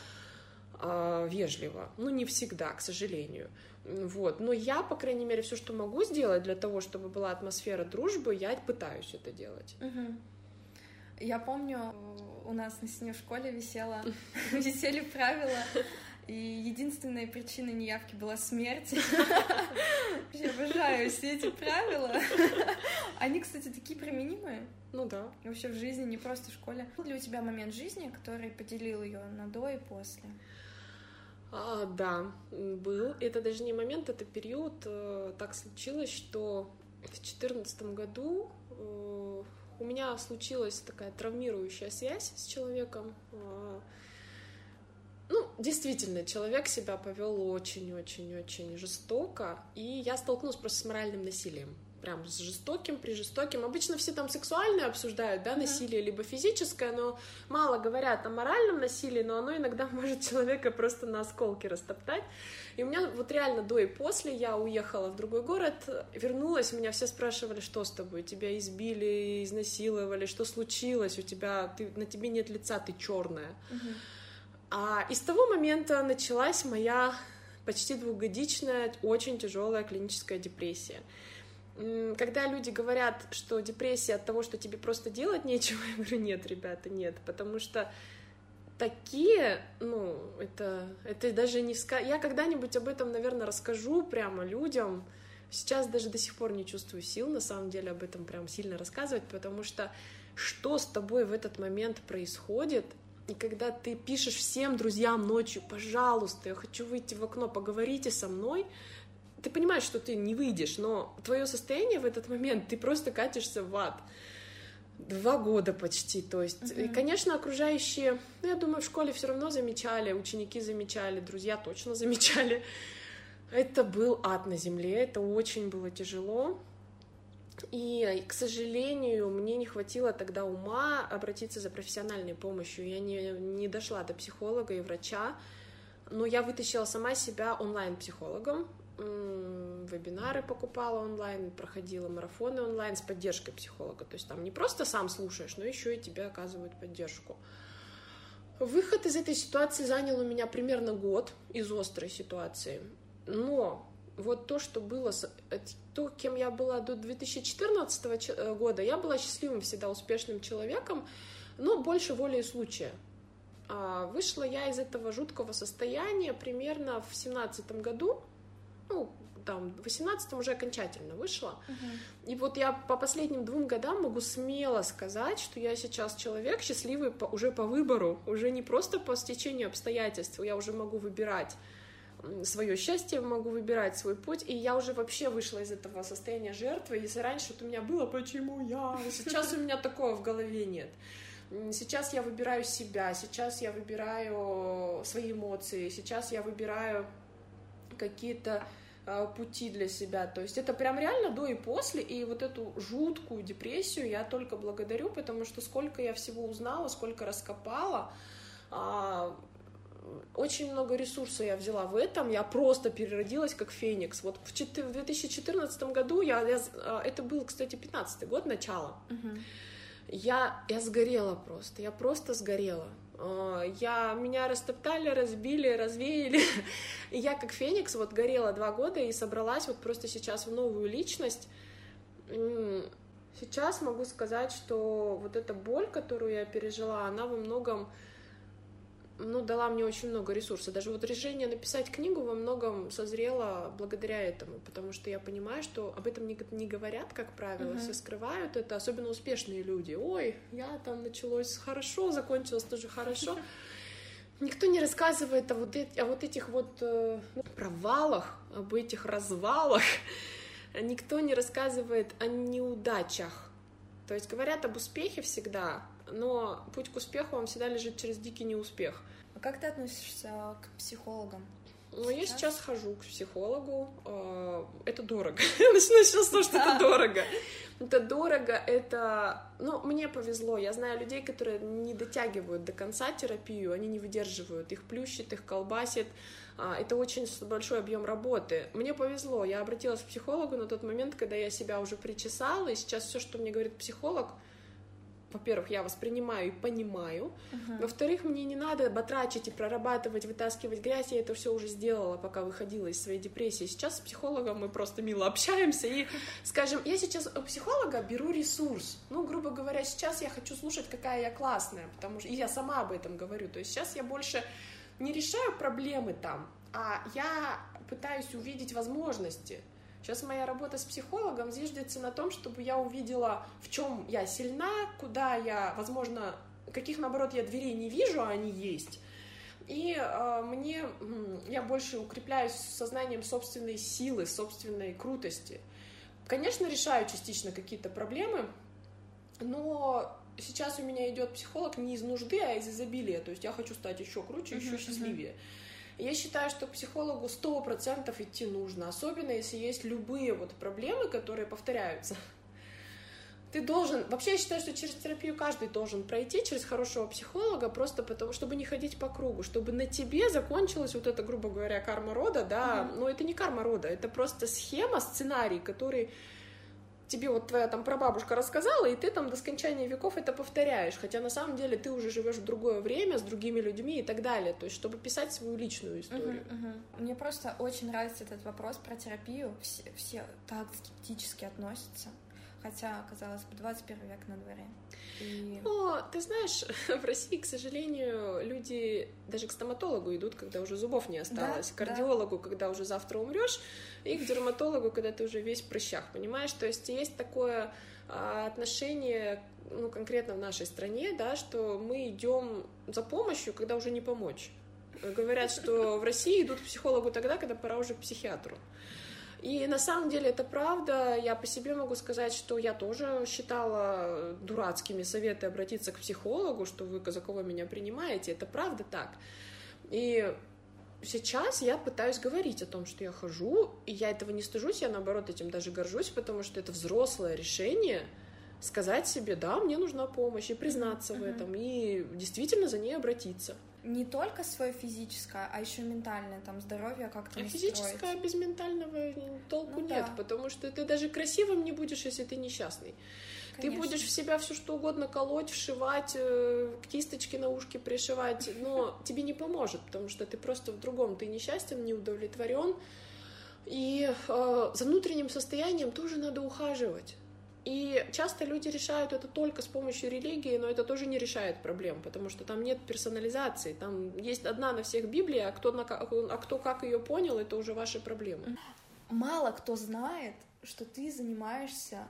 э, вежливо. Ну, не всегда, к сожалению. Вот. Но я, по крайней мере, все, что могу сделать для того, чтобы была атмосфера дружбы, я пытаюсь это делать. Угу. Я помню, у нас на стене в школе висело, <laughs> висели правила, и единственная причина неявки была смерть. <laughs> Я обожаю все эти правила. <laughs> Они, кстати, такие применимые. Ну да. Вообще в жизни, не просто в школе. Был ли у тебя момент жизни, который поделил ее на до и после? А, да, был. Это даже не момент, это период. Э, так случилось, что в 2014 году э, у меня случилась такая травмирующая связь с человеком. Э, ну, действительно, человек себя повел очень-очень-очень жестоко, и я столкнулась просто с моральным насилием прям с жестоким, при жестоким. Обычно все там сексуальное обсуждают, да, насилие, либо физическое, но мало говорят о моральном насилии, но оно иногда <laughs> может человека просто на осколки растоптать. И у меня вот реально до и после я уехала в другой город, вернулась, меня все спрашивали, что с тобой, тебя избили, изнасиловали, что случилось, у тебя, ты, на тебе нет лица, ты черная. А, и с того момента началась моя почти двухгодичная, очень тяжелая клиническая депрессия когда люди говорят, что депрессия от того, что тебе просто делать нечего, <laughs> я говорю, нет, ребята, нет, потому что такие, ну, это, это даже не ска... Я когда-нибудь об этом, наверное, расскажу прямо людям. Сейчас даже до сих пор не чувствую сил, на самом деле, об этом прям сильно рассказывать, потому что что с тобой в этот момент происходит, и когда ты пишешь всем друзьям ночью, пожалуйста, я хочу выйти в окно, поговорите со мной, ты понимаешь, что ты не выйдешь, но твое состояние в этот момент, ты просто катишься в ад. Два года почти, то есть, uh-huh. и, конечно, окружающие, ну, я думаю, в школе все равно замечали, ученики замечали, друзья точно замечали. Это был ад на земле, это очень было тяжело. И, к сожалению, мне не хватило тогда ума обратиться за профессиональной помощью. Я не, не дошла до психолога и врача, но я вытащила сама себя онлайн-психологом вебинары покупала онлайн, проходила марафоны онлайн с поддержкой психолога. То есть там не просто сам слушаешь, но еще и тебе оказывают поддержку. Выход из этой ситуации занял у меня примерно год из острой ситуации. Но вот то, что было, то, кем я была до 2014 э, года, я была счастливым, всегда успешным человеком, но больше волей случая. А вышла я из этого жуткого состояния примерно в семнадцатом году, ну, там, в 18 уже окончательно вышла. Uh-huh. И вот я по последним двум годам могу смело сказать, что я сейчас человек счастливый по, уже по выбору, уже не просто по стечению обстоятельств, я уже могу выбирать свое счастье, могу выбирать свой путь, и я уже вообще вышла из этого состояния жертвы. Если раньше вот у меня было «почему я?», сейчас у меня такого в голове нет. Сейчас я выбираю себя, сейчас я выбираю свои эмоции, сейчас я выбираю какие-то э, пути для себя. То есть это прям реально до и после, и вот эту жуткую депрессию я только благодарю, потому что сколько я всего узнала, сколько раскопала, а, очень много ресурсов я взяла в этом, я просто переродилась как феникс. Вот в 2014 году, я, я, а, это был, кстати, 15 год, начало, uh-huh. я, я сгорела просто, я просто сгорела. А, я, меня растоптали, разбили, развеяли. <laughs> И я как феникс вот горела два года и собралась вот просто сейчас в новую личность. Сейчас могу сказать, что вот эта боль, которую я пережила, она во многом ну, дала мне очень много ресурсов. Даже вот решение написать книгу во многом созрело благодаря этому, потому что я понимаю, что об этом не, не говорят, как правило, uh-huh. все скрывают это, особенно успешные люди. Ой, я там началось хорошо, закончилось тоже хорошо. <laughs> Никто не рассказывает о вот, о вот этих вот ну, провалах, об этих развалах. Никто не рассказывает о неудачах. То есть говорят об успехе всегда, но путь к успеху, он всегда лежит через дикий неуспех. А как ты относишься к психологам? Ну, я сейчас хожу к психологу. А, это дорого. <laughs> Начну сейчас с того, что это дорого. Это дорого, это... Ну, мне повезло. Я знаю людей, которые не дотягивают до конца терапию, они не выдерживают. Их плющит, их колбасит. А, это очень большой объем работы. Мне повезло. Я обратилась к психологу на тот момент, когда я себя уже причесала, и сейчас все, что мне говорит психолог — во-первых, я воспринимаю и понимаю, uh-huh. во-вторых, мне не надо батрачить и прорабатывать, вытаскивать грязь, я это все уже сделала, пока выходила из своей депрессии. Сейчас с психологом мы просто мило общаемся и, <laughs> скажем, я сейчас у психолога беру ресурс, ну, грубо говоря, сейчас я хочу слушать, какая я классная, потому что и я сама об этом говорю, то есть сейчас я больше не решаю проблемы там, а я пытаюсь увидеть возможности. Сейчас моя работа с психологом зиждется на том, чтобы я увидела, в чем я сильна, куда я, возможно, каких, наоборот, я дверей не вижу, а они есть. И э, мне, я больше укрепляюсь сознанием собственной силы, собственной крутости. Конечно, решаю частично какие-то проблемы, но сейчас у меня идет психолог не из нужды, а из изобилия. То есть я хочу стать еще круче, еще uh-huh, счастливее. Я считаю, что психологу сто процентов идти нужно, особенно если есть любые вот проблемы, которые повторяются. Ты должен, вообще я считаю, что через терапию каждый должен пройти через хорошего психолога, просто потому, чтобы не ходить по кругу, чтобы на тебе закончилась вот эта, грубо говоря, карма рода, да, mm-hmm. но это не карма рода, это просто схема, сценарий, который тебе вот твоя там прабабушка рассказала, и ты там до скончания веков это повторяешь, хотя на самом деле ты уже живешь в другое время с другими людьми и так далее, то есть чтобы писать свою личную историю. Uh-huh, uh-huh. Мне просто очень нравится этот вопрос про терапию, все, все так скептически относятся хотя, казалось бы, 21 век на дворе. И... Но, ты знаешь, <laughs> в России, к сожалению, люди даже к стоматологу идут, когда уже зубов не осталось, да, к кардиологу, да. когда уже завтра умрешь, и к дерматологу, когда ты уже весь в прыщах, понимаешь? То есть есть такое а, отношение, ну, конкретно в нашей стране, да, что мы идем за помощью, когда уже не помочь. Говорят, что в России идут к психологу тогда, когда пора уже к психиатру. И на самом деле это правда. Я по себе могу сказать, что я тоже считала дурацкими советы обратиться к психологу, что вы, Казакова, меня принимаете. Это правда так. И сейчас я пытаюсь говорить о том, что я хожу, и я этого не стыжусь, я наоборот этим даже горжусь, потому что это взрослое решение сказать себе, да, мне нужна помощь, и признаться mm-hmm. в этом, и действительно за ней обратиться не только свое физическое, а еще ментальное, там, здоровье как-то А физическое без ментального толку ну, нет, да. потому что ты даже красивым не будешь, если ты несчастный. Конечно. Ты будешь в себя все что угодно колоть, вшивать, э, кисточки на ушки пришивать, но тебе не поможет, потому что ты просто в другом, ты несчастен, не удовлетворен, и э, за внутренним состоянием тоже надо ухаживать. И часто люди решают это только с помощью религии, но это тоже не решает проблем, потому что там нет персонализации, там есть одна на всех Библия, а кто, на, а кто как ее понял, это уже ваши проблемы. Мало кто знает, что ты занимаешься,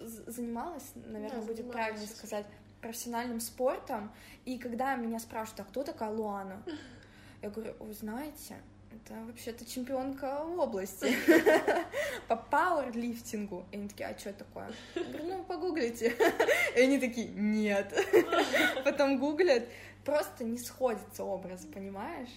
занималась, наверное, да, будет правильно сказать, профессиональным спортом, и когда меня спрашивают, а кто такая Луана? <laughs> Я говорю, вы знаете, это вообще-то чемпионка области <laughs> по пауэрлифтингу. И они такие, а что такое? Я говорю, ну, погуглите. И они такие, нет. <laughs> Потом гуглят. Просто не сходится образ, понимаешь?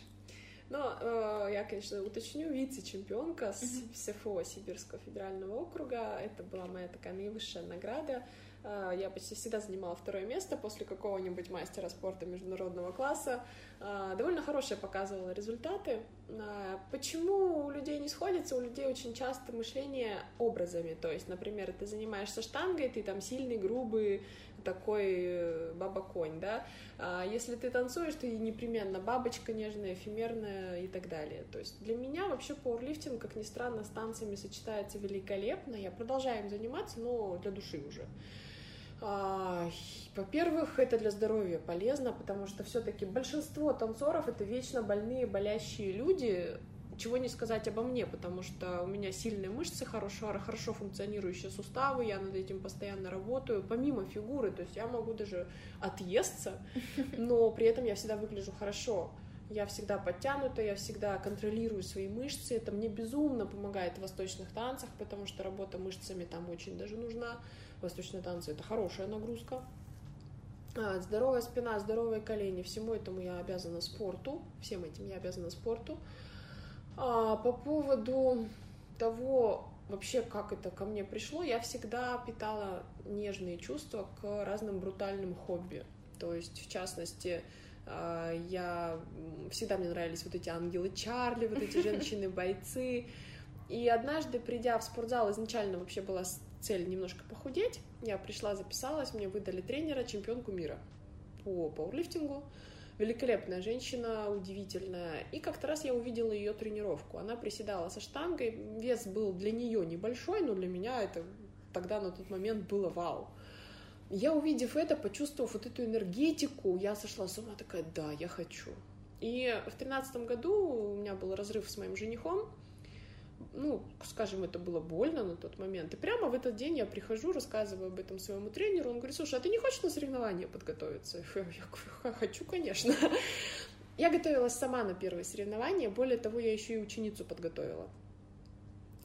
Но э, я, конечно, уточню, вице-чемпионка с СФО Сибирского федерального округа. Это была моя такая наивысшая награда. Э, я почти всегда занимала второе место после какого-нибудь мастера спорта международного класса. Э, довольно хорошие показывала результаты. Э, почему у людей не сходится? У людей очень часто мышление образами. То есть, например, ты занимаешься штангой, ты там сильный, грубый, такой баба-конь, да, а если ты танцуешь, ты непременно бабочка нежная, эфемерная и так далее. То есть для меня вообще пауэрлифтинг, как ни странно, с танцами сочетается великолепно. Я продолжаю им заниматься, но для души уже. Во-первых, это для здоровья полезно, потому что все-таки большинство танцоров это вечно больные, болящие люди, чего не сказать обо мне, потому что у меня сильные мышцы, хорошо, хорошо функционирующие суставы, я над этим постоянно работаю, помимо фигуры, то есть я могу даже отъесться, но при этом я всегда выгляжу хорошо. Я всегда подтянута, я всегда контролирую свои мышцы. Это мне безумно помогает в восточных танцах, потому что работа мышцами там очень даже нужна. Восточные танцы — это хорошая нагрузка. А, здоровая спина, здоровые колени, всему этому я обязана спорту, всем этим я обязана спорту. А, по поводу того, вообще, как это ко мне пришло, я всегда питала нежные чувства к разным брутальным хобби. То есть, в частности, а, я всегда мне нравились вот эти ангелы Чарли, вот эти женщины-бойцы. И однажды, придя в спортзал, изначально вообще была цель немножко похудеть. Я пришла, записалась, мне выдали тренера, чемпионку мира по пауэрлифтингу. Великолепная женщина, удивительная. И как-то раз я увидела ее тренировку. Она приседала со штангой. Вес был для нее небольшой, но для меня это тогда на тот момент было вау. Я, увидев это, почувствовав вот эту энергетику, я сошла с ума, такая, да, я хочу. И в тринадцатом году у меня был разрыв с моим женихом, ну, скажем, это было больно на тот момент. И прямо в этот день я прихожу, рассказываю об этом своему тренеру, он говорит, слушай, а ты не хочешь на соревнования подготовиться? <laughs> Я говорю, хочу, конечно. <laughs> Я готовилась сама на первые соревнования, более того, я еще и ученицу подготовила.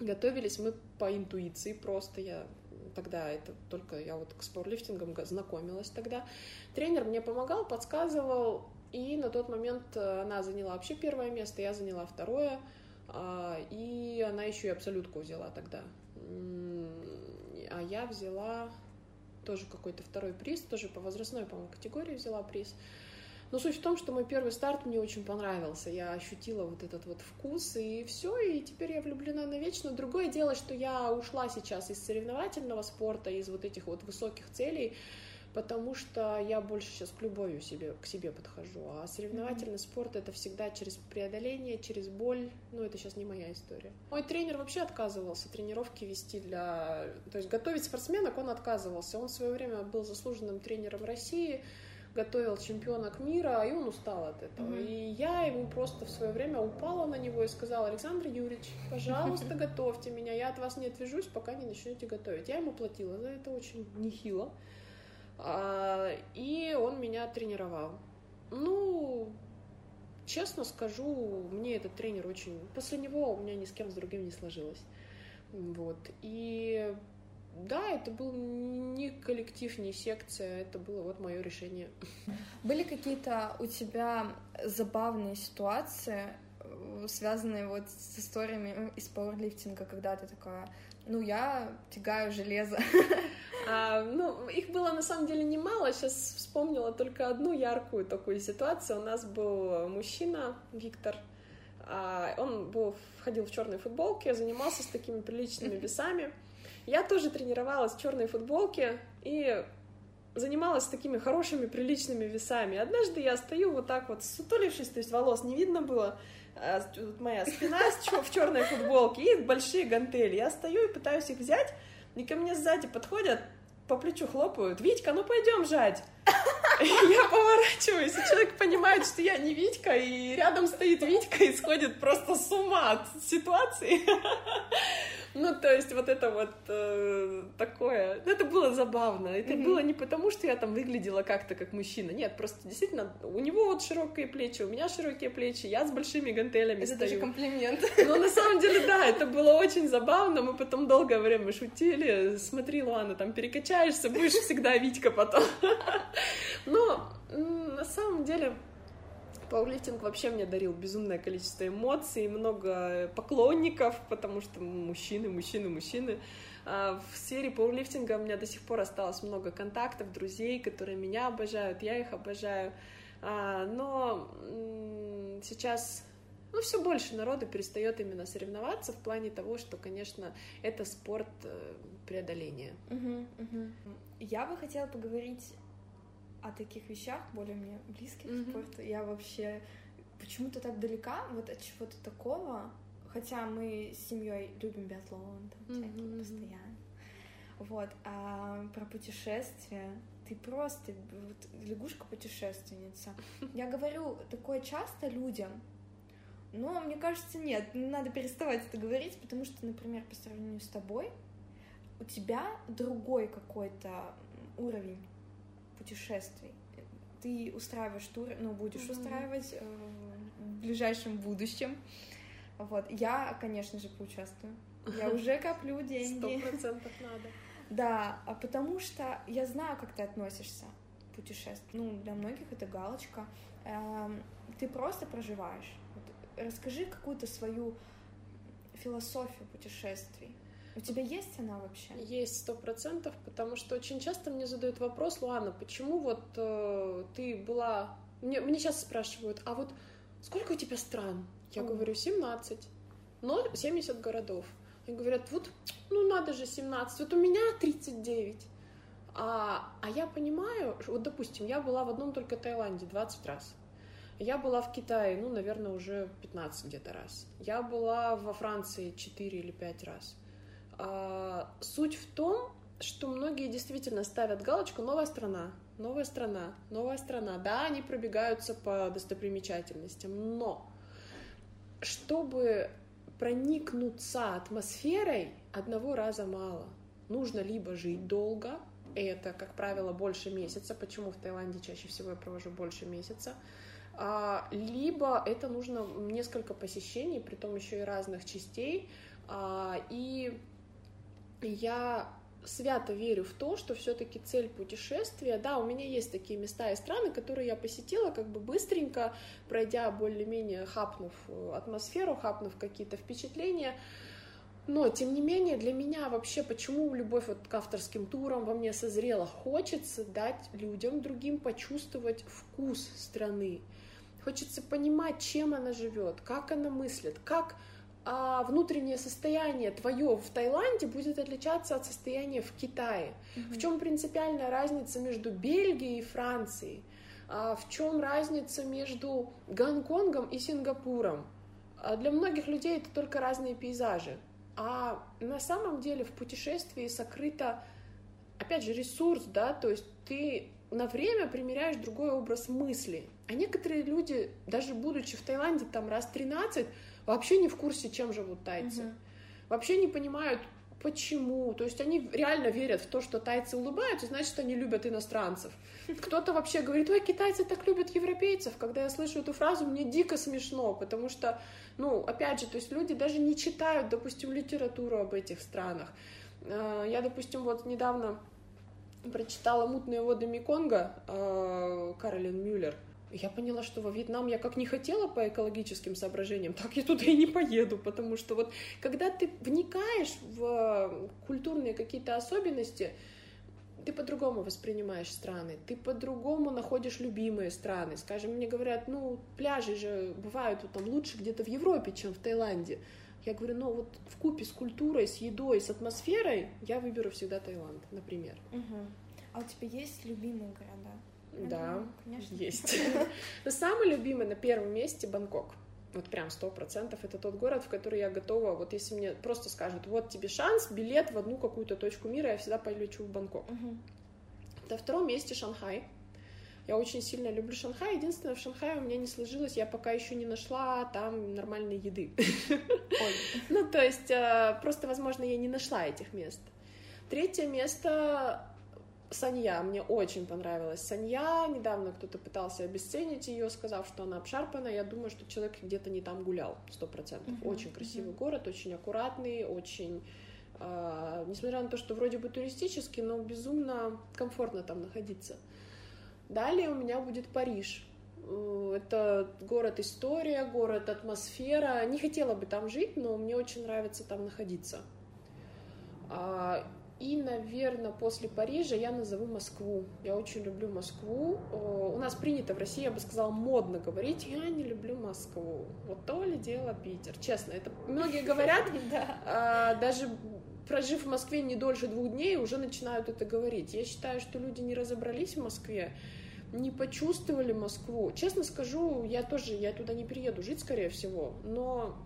Готовились мы по интуиции просто, я тогда это только я вот к спорлифтингам знакомилась тогда. Тренер мне помогал, подсказывал, и на тот момент э, она заняла вообще первое место, я заняла второе. А, и она еще и абсолютку взяла тогда. А я взяла тоже какой-то второй приз, тоже по возрастной, по-моему, категории взяла приз. Но суть в том, что мой первый старт мне очень понравился. Я ощутила вот этот вот вкус, и все, и теперь я влюблена навечно. Другое дело, что я ушла сейчас из соревновательного спорта, из вот этих вот высоких целей, потому что я больше сейчас к любовью себе, к себе подхожу. А соревновательный mm-hmm. спорт это всегда через преодоление, через боль. Ну, это сейчас не моя история. Мой тренер вообще отказывался тренировки вести для... То есть готовить спортсменок он отказывался. Он в свое время был заслуженным тренером России, готовил чемпионок мира, и он устал от этого. Mm-hmm. И я ему просто в свое время упала на него и сказала, Александр Юрьевич, пожалуйста, <laughs> готовьте меня, я от вас не отвяжусь, пока не начнете готовить. Я ему платила за это очень нехило. А, и он меня тренировал. Ну, честно скажу, мне этот тренер очень... После него у меня ни с кем с другим не сложилось. Вот. И да, это был не коллектив, не секция, это было вот мое решение. Были какие-то у тебя забавные ситуации, э, связанные вот с историями из пауэрлифтинга, когда ты такая, ну, я тягаю железо. <laughs> А, ну, их было на самом деле немало. Сейчас вспомнила только одну яркую такую ситуацию. У нас был мужчина, Виктор. А, он был, входил в черной футболке, занимался с такими приличными <laughs> весами. Я тоже тренировалась в черной футболке и занималась такими хорошими, приличными весами. Однажды я стою вот так вот, сутулившись, то есть волос не видно было, а, моя спина в черной футболке и большие гантели. Я стою и пытаюсь их взять, и ко мне сзади подходят, по плечу хлопают. Витька, ну пойдем жать. Я поворачиваюсь, и человек понимает, что я не Витька, и рядом стоит Витька и сходит просто с ума от ситуации. Ну, то есть вот это вот э, такое, ну, это было забавно. Это mm-hmm. было не потому, что я там выглядела как-то как мужчина. Нет, просто действительно, у него вот широкие плечи, у меня широкие плечи, я с большими гантелями это стою. даже комплимент. Ну, на самом деле, да, это было очень забавно. Мы потом долгое время шутили. Смотри, Луана, там перекачаешься, будешь всегда Витька потом. Но на самом деле Пауэрлифтинг вообще мне дарил безумное количество эмоций, много поклонников, потому что мужчины, мужчины, мужчины. А, в сфере пауэрлифтинга у меня до сих пор осталось много контактов, друзей, которые меня обожают, я их обожаю. А, но сейчас ну, все больше народу перестает именно соревноваться в плане того, что, конечно, это спорт э, преодоления. Угу, угу. Я бы хотела поговорить о таких вещах, более мне близких mm-hmm. спорту, я вообще почему-то так далека вот от чего-то такого, хотя мы с семьей любим биатлон, там, mm-hmm. всякие постоянно. Вот, а про путешествия, ты просто вот, лягушка-путешественница. Я говорю такое часто людям, но мне кажется, нет, не надо переставать это говорить, потому что, например, по сравнению с тобой, у тебя другой какой-то уровень путешествий. Ты устраиваешь туры, ну, будешь mm-hmm. устраивать э, в ближайшем будущем. Вот. Я, конечно же, поучаствую. Я <laughs> уже коплю деньги. Сто процентов надо. Да, а потому что я знаю, как ты относишься к путешествию. Ну, для многих это галочка. Эм, ты просто проживаешь. Расскажи какую-то свою философию путешествий. У тебя есть она вообще? Есть сто процентов, потому что очень часто мне задают вопрос, Луана, почему вот э, ты была... Мне, мне сейчас спрашивают, а вот сколько у тебя стран? Я О. говорю, 17, но 70 городов. И говорят, вот, ну надо же 17, вот у меня 39. А, а я понимаю, вот, допустим, я была в одном только Таиланде 20 раз. Я была в Китае, ну, наверное, уже 15 где-то раз. Я была во Франции 4 или 5 раз. А, суть в том, что многие действительно ставят галочку «новая страна», «новая страна», «новая страна». Да, они пробегаются по достопримечательностям, но чтобы проникнуться атмосферой, одного раза мало. Нужно либо жить долго, это, как правило, больше месяца. Почему в Таиланде чаще всего я провожу больше месяца? А, либо это нужно несколько посещений, при том еще и разных частей. А, и я свято верю в то, что все-таки цель путешествия, да, у меня есть такие места и страны, которые я посетила как бы быстренько, пройдя более-менее, хапнув атмосферу, хапнув какие-то впечатления, но, тем не менее, для меня вообще, почему любовь вот к авторским турам во мне созрела? Хочется дать людям другим почувствовать вкус страны. Хочется понимать, чем она живет, как она мыслит, как а внутреннее состояние твое в Таиланде будет отличаться от состояния в Китае. Mm-hmm. В чем принципиальная разница между Бельгией и Францией? А в чем разница между Гонконгом и Сингапуром? А для многих людей это только разные пейзажи. А на самом деле в путешествии сокрыто, опять же, ресурс, да, то есть ты на время примеряешь другой образ мысли. А некоторые люди, даже будучи в Таиланде там раз 13, вообще не в курсе, чем живут тайцы. Угу. Вообще не понимают, почему. То есть они реально верят в то, что тайцы улыбаются, значит, они любят иностранцев. Кто-то вообще говорит, ой, китайцы так любят европейцев. Когда я слышу эту фразу, мне дико смешно, потому что, ну, опять же, то есть люди даже не читают, допустим, литературу об этих странах. А, я, допустим, вот недавно прочитала «Мутные воды Меконга» а, Каролин Мюллер — я поняла, что во Вьетнам я как не хотела по экологическим соображениям, так я туда и не поеду, потому что вот когда ты вникаешь в культурные какие-то особенности, ты по-другому воспринимаешь страны, ты по-другому находишь любимые страны. Скажем, мне говорят, ну, пляжи же бывают вот там лучше где-то в Европе, чем в Таиланде. Я говорю, ну вот в купе с культурой, с едой, с атмосферой я выберу всегда Таиланд, например. Угу. А у тебя есть любимые города? Да, конечно. есть. <laughs> Но самый любимый на первом месте Бангкок. Вот прям сто процентов это тот город, в который я готова, вот если мне просто скажут, вот тебе шанс, билет в одну какую-то точку мира, я всегда полечу в Бангкок. Угу. На втором месте Шанхай. Я очень сильно люблю Шанхай. Единственное, в Шанхае у меня не сложилось, я пока еще не нашла там нормальной еды. <laughs> Ну, то есть, э, просто, возможно, я не нашла этих мест. Третье место Санья, мне очень понравилась Санья. Недавно кто-то пытался обесценить ее, сказав, что она обшарпана. Я думаю, что человек где-то не там гулял, сто процентов. Uh-huh, очень красивый uh-huh. город, очень аккуратный, очень, э, несмотря на то, что вроде бы туристический, но безумно комфортно там находиться. Далее у меня будет Париж. Э, это город история, город атмосфера. Не хотела бы там жить, но мне очень нравится там находиться. И, наверное, после Парижа я назову Москву. Я очень люблю Москву. У нас принято в России, я бы сказала, модно говорить, я не люблю Москву. Вот то ли дело Питер. Честно, это многие говорят, <laughs> а, даже прожив в Москве не дольше двух дней, уже начинают это говорить. Я считаю, что люди не разобрались в Москве, не почувствовали Москву. Честно скажу, я тоже, я туда не приеду жить, скорее всего, но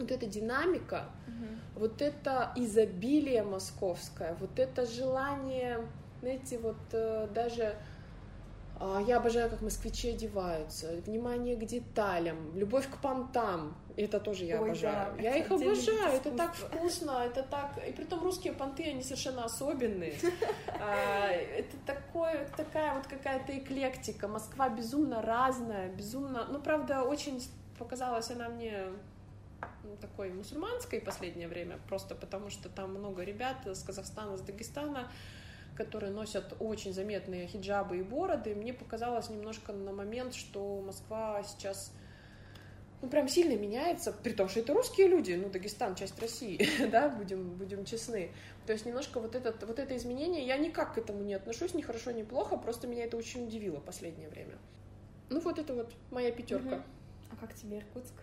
вот эта динамика, угу. вот это изобилие московское, вот это желание, знаете, вот э, даже э, я обожаю, как москвичи одеваются, внимание к деталям, любовь к понтам, это тоже я Ой, обожаю. Да, я их обожаю, это так вкусно, это так, и при том русские понты, они совершенно особенные. <laughs> А, это такое, такая вот какая-то эклектика. Москва безумно разная, безумно, ну правда, очень показалась она мне такой мусульманской последнее время, просто потому что там много ребят с Казахстана, с Дагестана, которые носят очень заметные хиджабы и бороды. Мне показалось немножко на момент, что Москва сейчас ну, прям сильно меняется, при том, что это русские люди, ну, Дагестан — часть России, <laughs> да, будем, будем честны. То есть немножко вот, этот, вот это изменение, я никак к этому не отношусь, ни хорошо, ни плохо, просто меня это очень удивило последнее время. Ну, вот это вот моя пятерка. Угу. А как тебе Иркутск?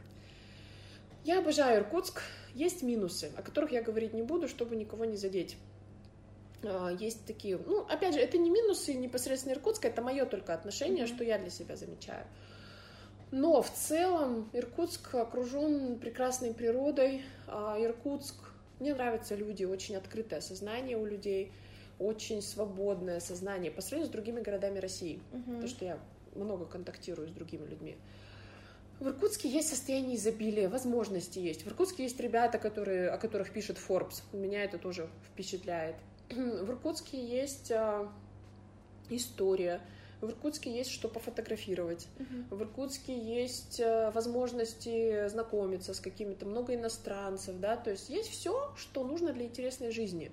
Я обожаю Иркутск. Есть минусы, о которых я говорить не буду, чтобы никого не задеть. а, есть такие, ну, опять же, это не минусы непосредственно Иркутска, это мое только отношение, mm-hmm. что я для себя замечаю. Но в целом Иркутск окружен прекрасной природой. А Иркутск, мне нравятся люди, очень открытое сознание у людей, очень свободное сознание по сравнению с другими городами России, mm-hmm. потому что я много контактирую с другими людьми. В Иркутске есть состояние изобилия, возможности есть. В Иркутске есть ребята, которые, о которых пишет Forbes. Меня это тоже впечатляет. <clears throat> В Иркутске есть а, история. В Иркутске есть что пофотографировать. Uh-huh. В Иркутске есть а, возможности знакомиться с какими-то много иностранцев, да, то есть есть все, что нужно для интересной жизни.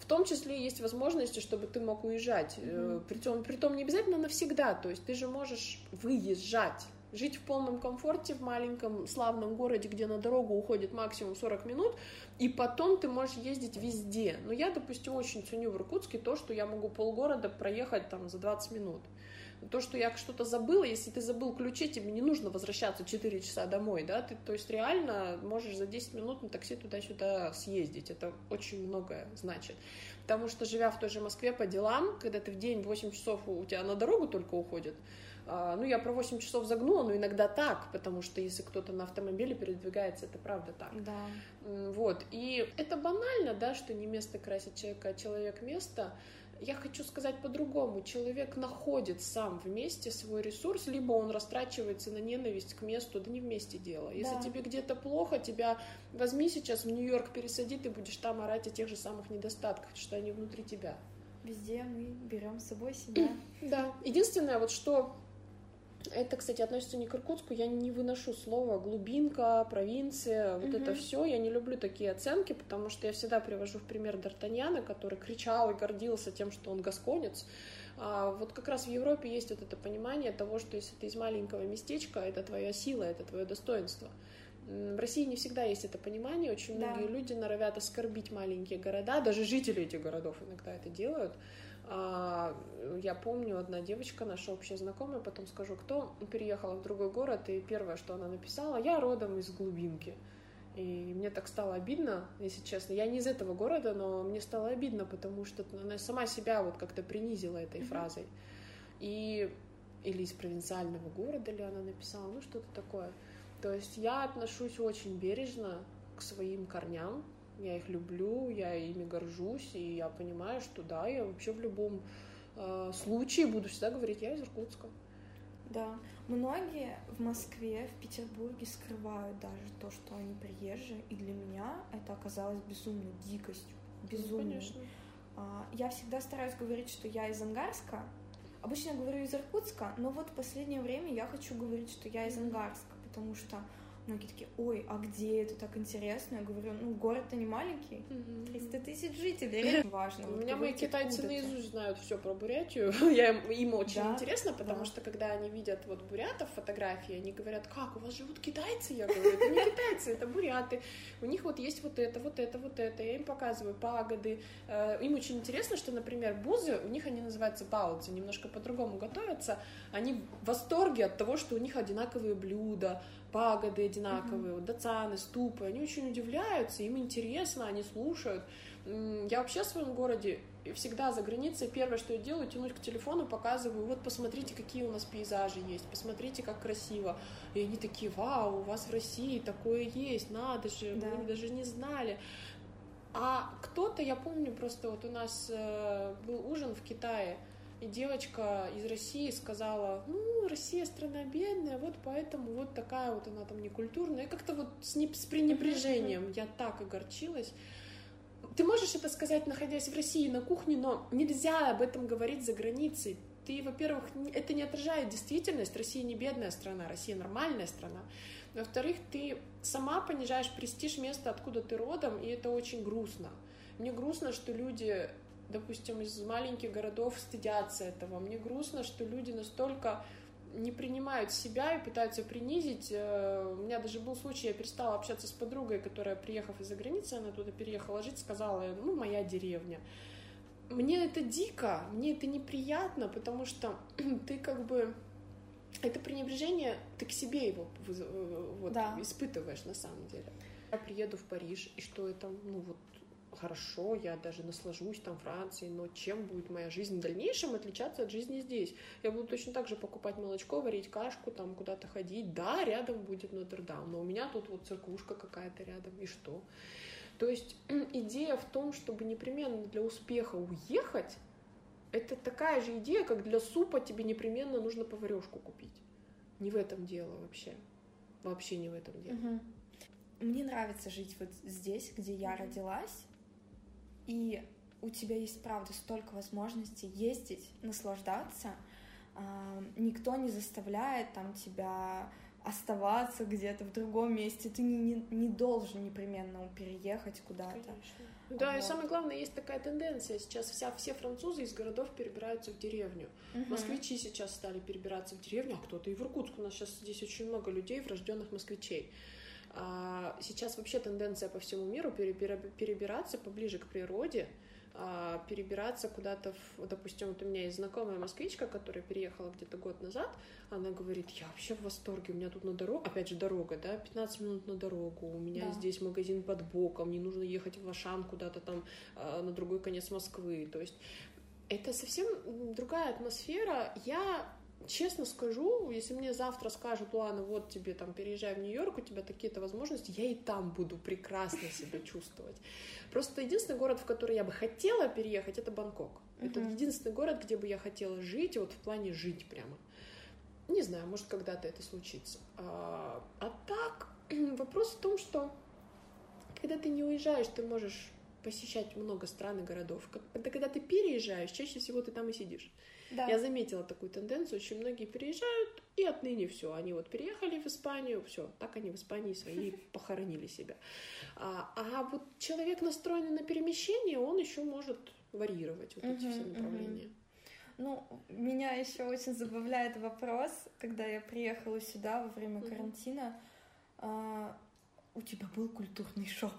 В том числе есть возможности, чтобы ты мог уезжать. Mm-hmm. Притом, притом не обязательно навсегда. То есть ты же можешь выезжать жить в полном комфорте в маленьком славном городе, где на дорогу уходит максимум 40 минут, и потом ты можешь ездить везде. Но я, допустим, очень ценю в Иркутске то, что я могу полгорода проехать там за 20 минут. То, что я что-то забыла, если ты забыл ключи, тебе не нужно возвращаться 4 часа домой, да, ты, то есть реально можешь за 10 минут на такси туда-сюда съездить, это очень многое значит. Потому что, живя в той же Москве по делам, когда ты в день 8 часов у тебя на дорогу только уходит, ну, я про 8 часов загнула, но иногда так, потому что если кто-то на автомобиле передвигается, это правда так. Да. Вот, и это банально, да, что не место красит человека, а человек место. Я хочу сказать по-другому. Человек находит сам вместе свой ресурс, либо он растрачивается на ненависть к месту, да не вместе дело. Если да. тебе где-то плохо, тебя возьми сейчас в Нью-Йорк, пересади, ты будешь там орать о тех же самых недостатках, что они внутри тебя. Везде мы берем с собой себя. Да. Единственное, вот что это, кстати, относится не к Иркутску. Я не выношу слово глубинка, провинция, вот угу. это все. Я не люблю такие оценки, потому что я всегда привожу в пример Д'Артаньяна, который кричал и гордился тем, что он гасконец. А вот как раз в Европе есть вот это понимание того, что если ты из маленького местечка, это твоя сила, это твое достоинство. В России не всегда есть это понимание. Очень да. многие люди норовят оскорбить маленькие города, даже жители этих городов иногда это делают. А, я помню, одна девочка, наша общая знакомая, потом скажу, кто, переехала в другой город, и первое, что она написала, я родом из глубинки. И мне так стало обидно, если честно. Я не из этого города, но мне стало обидно, потому что она сама себя вот как-то принизила этой mm-hmm. фразой. И или из провинциального города ли она написала, ну что-то такое. То есть я отношусь очень бережно к своим корням, я их люблю, я ими горжусь, и я понимаю, что да, я вообще в любом э, случае буду всегда говорить, я из Иркутска. Да, многие в Москве, в Петербурге скрывают даже то, что они приезжие, и для меня это оказалось безумной дикостью, безумной. Ну, конечно. А, я всегда стараюсь говорить, что я из Ангарска, обычно я говорю из Иркутска, но вот в последнее время я хочу говорить, что я из Ангарска, потому что Многие такие, ой, а где это так интересно? Я говорю, ну, город-то не маленький, 300 тысяч жителей, важно. У меня мои китайцы наизусть знают все про Бурятию, <laughs> я им очень интересно, потому что когда они видят вот бурятов фотографии, они говорят, как, у вас живут китайцы? Я говорю, это не китайцы, это буряты, у них вот есть вот это, вот это, вот это, я им показываю пагоды, э, им очень интересно, что, например, бузы, у них они называются баудзы, немножко по-другому готовятся, они в восторге от того, что у них одинаковые блюда, пагоды одинаковые, mm-hmm. вот дацаны, ступы, они очень удивляются, им интересно, они слушают. Я вообще в своем городе всегда за границей первое, что я делаю, тянусь к телефону, показываю, вот посмотрите, какие у нас пейзажи есть, посмотрите, как красиво. И они такие, вау, у вас в России такое есть, надо же, да. мы даже не знали. А кто-то, я помню, просто вот у нас э, был ужин в Китае, и девочка из России сказала, ну, Россия страна бедная, вот поэтому вот такая вот она там некультурная. И как-то вот с, не, с пренебрежением я так огорчилась. Ты можешь это сказать, находясь в России на кухне, но нельзя об этом говорить за границей. Ты, во-первых, это не отражает действительность. Россия не бедная страна, Россия нормальная страна. Во-вторых, ты сама понижаешь престиж места, откуда ты родом, и это очень грустно. Мне грустно, что люди допустим, из маленьких городов стыдятся этого. Мне грустно, что люди настолько не принимают себя и пытаются принизить. Э, у меня даже был случай, я перестала общаться с подругой, которая, приехав из-за границы, она туда переехала жить, сказала, ну, моя деревня. Мне это дико, мне это неприятно, потому что <clears throat> ты как бы это пренебрежение, ты к себе его э, вот, да. испытываешь на самом деле. Я приеду в Париж, и что это, ну вот хорошо, я даже наслажусь там Францией, но чем будет моя жизнь в дальнейшем отличаться от жизни здесь? Я буду точно так же покупать молочко, варить кашку, там куда-то ходить. Да, рядом будет Нотр-Дам, но у меня тут вот церквушка какая-то рядом, и что? То есть <clears throat> идея в том, чтобы непременно для успеха уехать, это такая же идея, как для супа тебе непременно нужно поварешку купить. Не в этом дело вообще. Вообще не в этом дело. Угу. Мне нравится жить вот здесь, где я родилась, и у тебя есть, правда, столько возможностей ездить, наслаждаться. А, никто не заставляет там тебя оставаться где-то в другом месте. Ты не, не, не должен непременно переехать куда-то. Да, вот. и самое главное, есть такая тенденция. Сейчас вся, все французы из городов перебираются в деревню. Угу. Москвичи сейчас стали перебираться в деревню, а кто-то и в Иркутск. У нас сейчас здесь очень много людей, врожденных москвичей. А сейчас вообще тенденция по всему миру перебираться поближе к природе, а, перебираться куда-то, в, допустим, вот у меня есть знакомая москвичка, которая переехала где-то год назад, она говорит, я вообще в восторге, у меня тут на дорогу, опять же дорога, да, 15 минут на дорогу, у меня да. здесь магазин под боком, не нужно ехать в Ашан куда-то там а, на другой конец Москвы, то есть это совсем другая атмосфера. Я честно скажу, если мне завтра скажут, Луана, вот тебе там переезжай в Нью-Йорк, у тебя такие-то возможности, я и там буду прекрасно себя чувствовать. Просто единственный город, в который я бы хотела переехать, это Бангкок. Uh-huh. Это единственный город, где бы я хотела жить, вот в плане жить прямо. Не знаю, может, когда-то это случится. А, а так, <clears throat> вопрос в том, что когда ты не уезжаешь, ты можешь посещать много стран и городов. Когда ты переезжаешь, чаще всего ты там и сидишь. Да. Я заметила такую тенденцию, очень многие переезжают, и отныне все. Они вот переехали в Испанию, все, так они в Испании свои <laughs> похоронили себя. А, а вот человек, настроенный на перемещение, он еще может варьировать вот эти все направления. Ну, меня еще очень забавляет вопрос, когда я приехала сюда во время карантина. У тебя был культурный шок.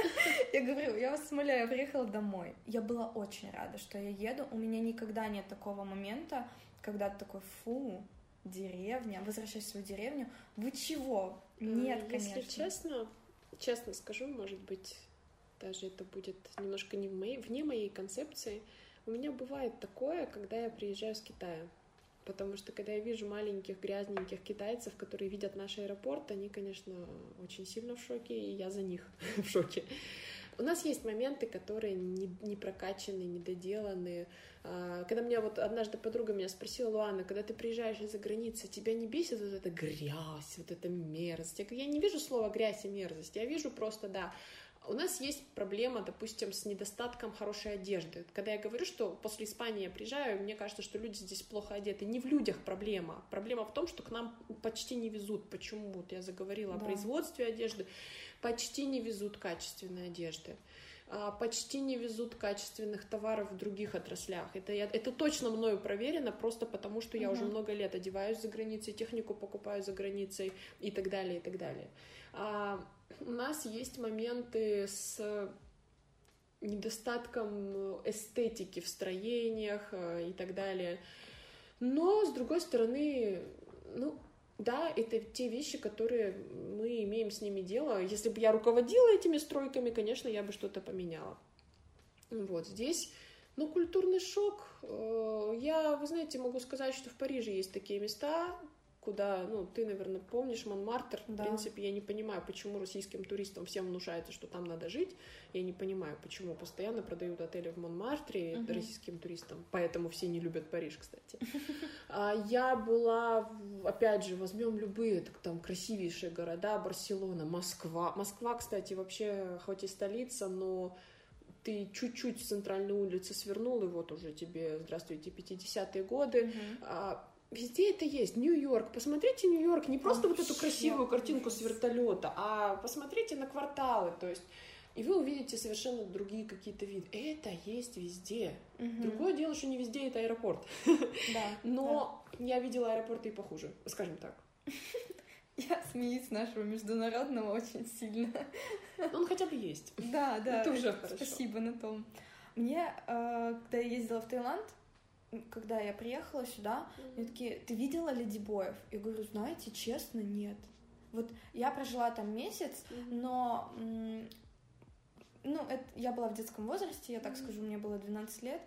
<laughs> я говорю, я вас умоляю, я приехала домой. Я была очень рада, что я еду. У меня никогда нет такого момента, когда ты такой, фу, деревня, возвращаюсь в свою деревню. Вы чего? Нет, Если конечно. честно, честно скажу, может быть, даже это будет немножко не в моей, вне моей концепции. У меня бывает такое, когда я приезжаю с Китая потому что когда я вижу маленьких грязненьких китайцев, которые видят наш аэропорт, они, конечно, очень сильно в шоке, и я за них <laughs> в шоке. У нас есть моменты, которые не, не прокачаны, не. А, когда меня вот однажды подруга меня спросила, Луана, когда ты приезжаешь из-за границы, тебя не бесит вот эта грязь, вот эта мерзость? Я не вижу слова грязь и мерзость, я вижу просто, да, у нас есть проблема, допустим, с недостатком хорошей одежды. Когда я говорю, что после Испании я приезжаю, мне кажется, что люди здесь плохо одеты. Не в людях проблема. Проблема в том, что к нам почти не везут. Почему? Вот я заговорила да. о производстве одежды. Почти не везут качественной одежды а, почти не везут качественных товаров в других отраслях. Это, я, это точно мною проверено, просто потому что я uh-huh. уже много лет одеваюсь за границей, технику покупаю за границей и так далее, и так далее. А, у нас есть моменты с недостатком эстетики в строениях э, и так далее. Но, с другой стороны, ну, да, это те вещи, которые мы имеем с ними дело. Если бы я руководила этими стройками, конечно, я бы что-то поменяла. Вот здесь, ну, культурный шок. Э, я, вы знаете, могу сказать, что в Париже есть такие места, куда, ну, ты, наверное, помнишь Монмартр. Да. В принципе, я не понимаю, почему российским туристам всем внушается, что там надо жить. Я не понимаю, почему постоянно продают отели в Монмартре угу. российским туристам. Поэтому все не любят Париж, кстати. <laughs> А я была, опять же, возьмем любые, там красивейшие города, Барселона, Москва. Москва, кстати, вообще, хоть и столица, но ты чуть-чуть с центральной улицы свернул, и вот уже тебе, здравствуйте, 50-е годы. Uh-huh. Везде это есть. Нью-Йорк. Посмотрите Нью-Йорк. Не просто Вообще вот эту красивую картинку с вертолета, а посмотрите на кварталы. То есть и вы увидите совершенно другие какие-то виды. Это есть везде. Угу. Другое дело, что не везде это аэропорт. <laughs> Да. <laughs> Но да. я видела аэропорты и похуже, скажем так. <laughs> Я смеюсь нашего международного очень сильно. Он хотя бы есть. Да, да. Это уже хорошо. Спасибо на том. Мне, э, когда я ездила в Таиланд, когда я приехала сюда, mm-hmm. мне такие, ты видела ледибоев? Я говорю, знаете, честно, нет. Вот я прожила там месяц, mm-hmm. но ну, это, я была в детском возрасте, я так mm-hmm. скажу, мне было 12 лет,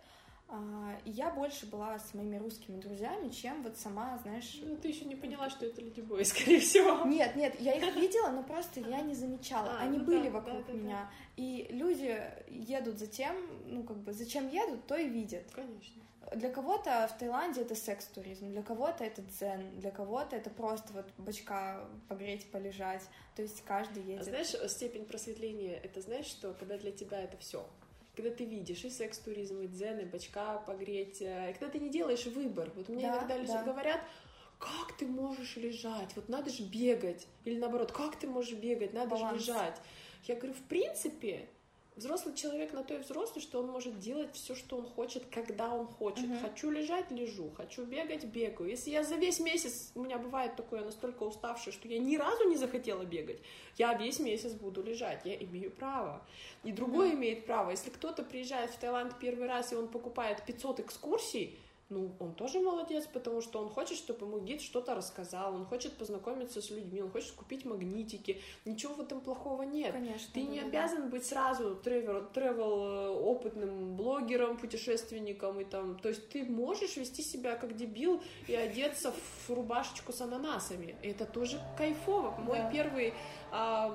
и я больше была с моими русскими друзьями, чем вот сама, знаешь... Ну, ты еще не поняла, что это ледибои, <laughs> скорее всего. Нет, нет, я их видела, но просто я не замечала. А, Они ну были да, вокруг да, да, меня. И люди едут за тем, ну, как бы, зачем едут, то и видят. Конечно. Для кого-то в Таиланде это секс-туризм, для кого-то это дзен, для кого-то это просто вот бочка погреть, полежать. То есть каждый едет. А знаешь, степень просветления, это знаешь, что когда для тебя это все когда ты видишь и секс-туризм, и дзен, и бачка погреть, э, и когда ты не делаешь выбор. Вот мне да, иногда люди да. говорят, как ты можешь лежать? Вот надо же бегать. Или наоборот, как ты можешь бегать? Надо Баланс. же лежать. Я говорю, в принципе, Взрослый человек на то и взрослый, что он может делать все, что он хочет, когда он хочет. Uh-huh. Хочу лежать, лежу. Хочу бегать, бегаю. Если я за весь месяц, у меня бывает такое, я настолько уставшая, что я ни разу не захотела бегать, я весь месяц буду лежать. Я имею право. И другой uh-huh. имеет право. Если кто-то приезжает в Таиланд первый раз, и он покупает 500 экскурсий, ну, он тоже молодец, потому что он хочет, чтобы ему гид что-то рассказал, он хочет познакомиться с людьми, он хочет купить магнитики. Ничего в этом плохого нет. Конечно. Ты да, не да, обязан быть сразу тревел, тревел э, опытным блогером, путешественником и там. То есть ты можешь вести себя как дебил и одеться в рубашечку с ананасами. Это тоже кайфово. Мой да. первый а,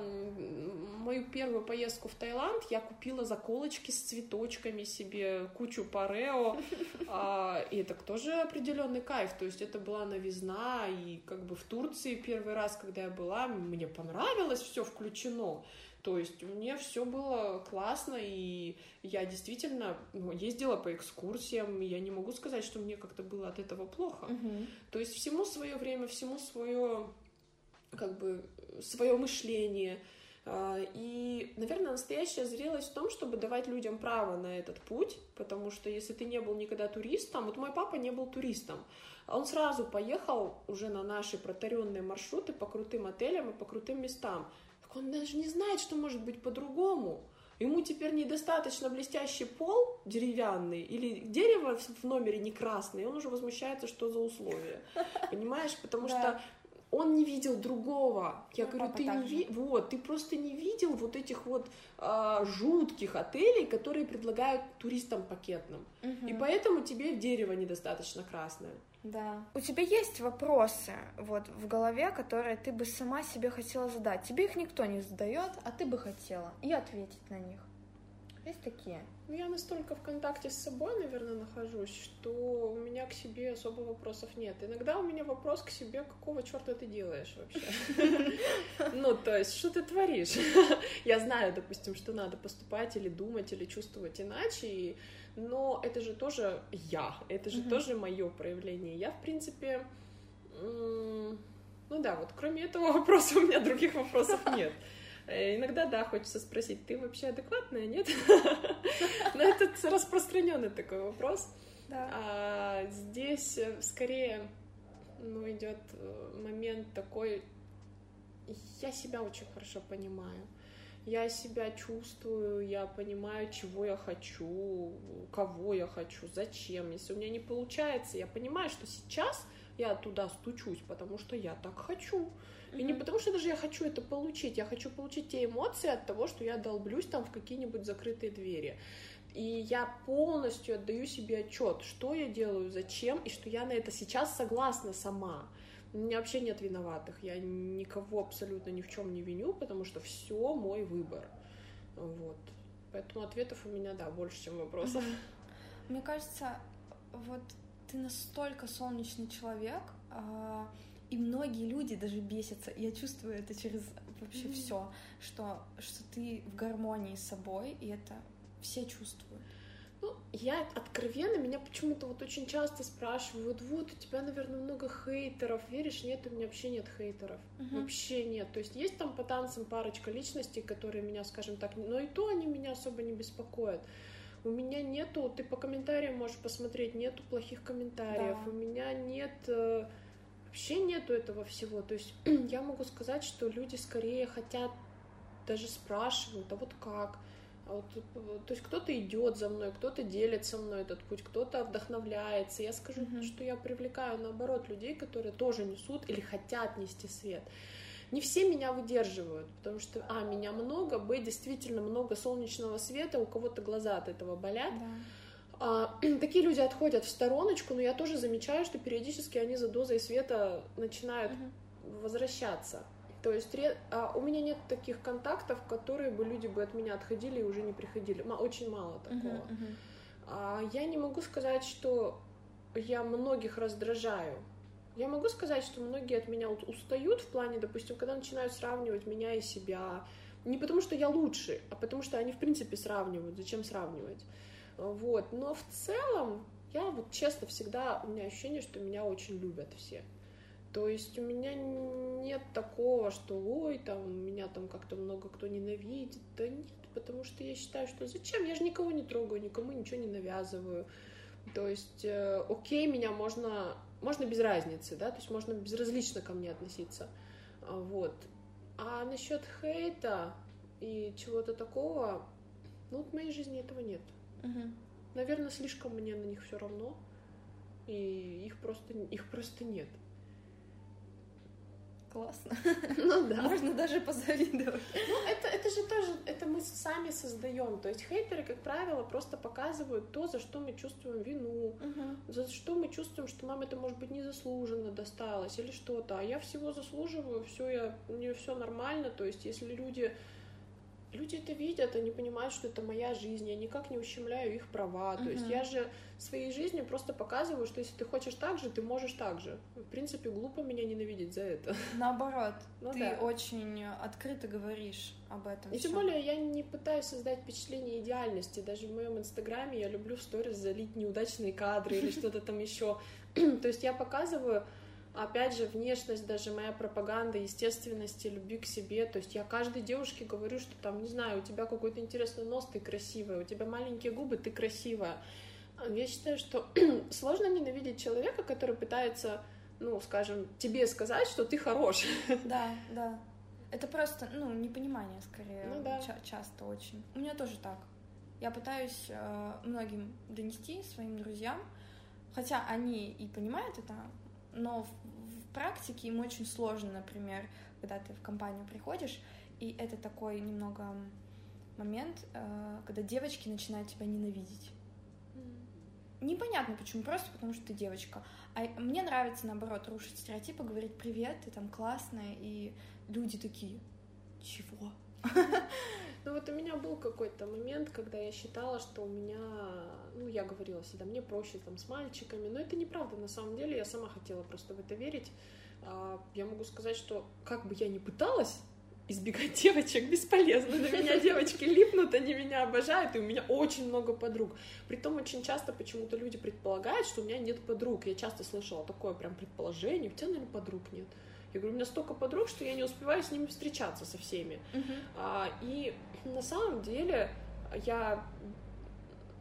мою первую поездку в Таиланд я купила заколочки с цветочками себе, кучу парео, <laughs> а, и это тоже определенный кайф, то есть это была новизна, и как бы в Турции первый раз, когда я была, мне понравилось, все включено, то есть мне все было классно, и я действительно ну, ездила по экскурсиям, я не могу сказать, что мне как-то было от этого плохо. Угу. То есть всему свое время, всему свое как бы свое мышление. А, и, наверное, настоящая зрелость в том, чтобы давать людям право на этот путь, потому что если ты не был никогда туристом, вот мой папа не был туристом, он сразу поехал уже на наши протаренные маршруты по крутым отелям и по крутым местам. Так он даже не знает, что может быть по-другому. Ему теперь недостаточно блестящий пол деревянный или дерево в номере не красное, и он уже возмущается, что за условия. Понимаешь? Потому что он не видел другого. Я ну, говорю, ты не ви... вот, ты просто не видел вот этих вот а, жутких отелей, которые предлагают туристам пакетным. Угу. И поэтому тебе дерево недостаточно красное. Да. У тебя есть вопросы вот в голове, которые ты бы сама себе хотела задать. Тебе их никто не задает, а ты бы хотела и ответить на них. Есть такие? Ну, я настолько в контакте с собой, наверное, нахожусь, что у меня к себе особо вопросов нет. Иногда у меня вопрос к себе, какого черта ты делаешь вообще? <laughs> Ну, то есть, что ты творишь? <laughs> Я знаю, допустим, что надо поступать или думать, или чувствовать иначе, но это же тоже я, это же тоже мое проявление. Я, в принципе, ну да, вот кроме этого <laughs> вопроса у меня других вопросов нет. Э, иногда, да, хочется спросить, ты вообще адекватная, нет? <laughs> Но это распространенный такой вопрос. А здесь э, скорее ну, идет э, момент такой, я себя очень хорошо понимаю. Я себя чувствую, я понимаю, чего я хочу, кого я хочу, зачем. Если у меня не получается, я понимаю, что сейчас я туда стучусь, потому что я так хочу. И не потому, что даже я хочу это получить, я хочу получить те эмоции от того, что я долблюсь там в какие-нибудь закрытые двери. И я полностью отдаю себе отчет, что я делаю, зачем, и что я на это сейчас согласна сама. У меня вообще нет виноватых, я никого абсолютно ни в чем не виню, потому что все мой выбор. Вот. Поэтому ответов у меня, да, больше, чем вопросов. Мне кажется, вот ты настолько солнечный человек, а, и многие люди даже бесятся. Я чувствую это через вообще mm-hmm. все, что, что ты в гармонии с собой, и это все чувствуют. Ну, я откровенно, меня почему-то вот очень часто спрашивают, вот, у тебя, наверное, много хейтеров, веришь? Нет, у меня вообще нет хейтеров, uh-huh. вообще нет. То есть есть там по танцам парочка личностей, которые меня, скажем так, но и то они меня особо не беспокоят. У меня нету, ты по комментариям можешь посмотреть, нету плохих комментариев, да. у меня нет э, вообще нету этого всего. То есть <clears throat> я могу сказать, что люди скорее хотят, даже спрашивают, а вот как? А вот, то есть кто-то идет за мной, кто-то делит со мной этот путь, кто-то вдохновляется. Я скажу, mm-hmm. что я привлекаю наоборот людей, которые тоже несут или хотят нести свет. Не все меня выдерживают, потому что, а, меня много, б, действительно много солнечного света, у кого-то глаза от этого болят. Да. А, <clears throat> такие люди отходят в стороночку, но я тоже замечаю, что периодически они за дозой света начинают угу. возвращаться. То есть а, у меня нет таких контактов, которые бы люди бы от меня отходили и уже не приходили. Очень мало такого. Uh-huh, uh-huh. А, я не могу сказать, что я многих раздражаю. Я могу сказать, что многие от меня устают в плане, допустим, когда начинают сравнивать меня и себя. Не потому что я лучше, а потому что они в принципе сравнивают. Зачем сравнивать? Вот. Но в целом я вот честно всегда, у меня ощущение, что меня очень любят все. То есть у меня нет такого, что ой, там меня там как-то много кто ненавидит. Да нет, потому что я считаю, что зачем? Я же никого не трогаю, никому ничего не навязываю. То есть, э, окей, меня можно, можно без разницы, да, то есть можно безразлично ко мне относиться. А, вот. А насчет хейта и чего-то такого, ну, вот в моей жизни этого нет. Угу. Наверное, слишком мне на них все равно, и их просто, их просто нет классно. <laughs> Ну да. Можно даже позавидовать. Ну, это, это же тоже, это мы сами создаем. То есть хейтеры, как правило, просто показывают то, за что мы чувствуем вину, угу. за что мы чувствуем, что нам это, может быть, незаслуженно досталось или что-то. А я всего заслуживаю, все, я, мне все нормально. То есть, если люди люди это видят, они понимают, что это моя жизнь, я никак не ущемляю их права. Uh-huh. То есть я же своей жизнью просто показываю, что если ты хочешь так же, ты можешь так же. В принципе, глупо меня ненавидеть за это. Наоборот, <laughs> ну, ты да. очень открыто говоришь об этом. И всем. тем более я не пытаюсь создать впечатление идеальности. Даже в моем инстаграме я люблю в сторис залить неудачные кадры или <laughs> что-то там еще. <clears throat> То есть я показываю опять же, внешность, даже моя пропаганда естественности, любви к себе. То есть я каждой девушке говорю, что там, не знаю, у тебя какой-то интересный нос, ты красивая, у тебя маленькие губы, ты красивая. Я считаю, что <clears throat> сложно ненавидеть человека, который пытается, ну, скажем, тебе сказать, что ты хорош. <laughs> Да, да. Это просто, ну, непонимание, скорее, ну, да. ча- часто очень. У меня тоже так. Я пытаюсь э, многим донести своим друзьям, хотя они и понимают это, но в, в практике им очень сложно, например, когда ты в компанию приходишь, и это такой немного момент, э, когда девочки начинают тебя ненавидеть. Непонятно почему, просто потому что ты девочка. А мне нравится, наоборот, рушить стереотипы, говорить «привет, ты там классная», и люди такие «чего?» Ну вот у меня был какой-то момент, когда я считала, что у меня, ну я говорила всегда, мне проще там с мальчиками, но это неправда на самом деле, я сама хотела просто в это верить. А, я могу сказать, что как бы я ни пыталась, избегать <laughs> девочек бесполезно. На меня девочки липнут, они меня обожают, и у меня очень много подруг. Притом очень часто почему-то люди предполагают, что у меня нет подруг. Я часто слышала такое прям предположение, у тебя, наверное, подруг нет. Я говорю, у меня столько подруг, что я не успеваю с ними встречаться со всеми. Uh-huh. А, и на самом деле я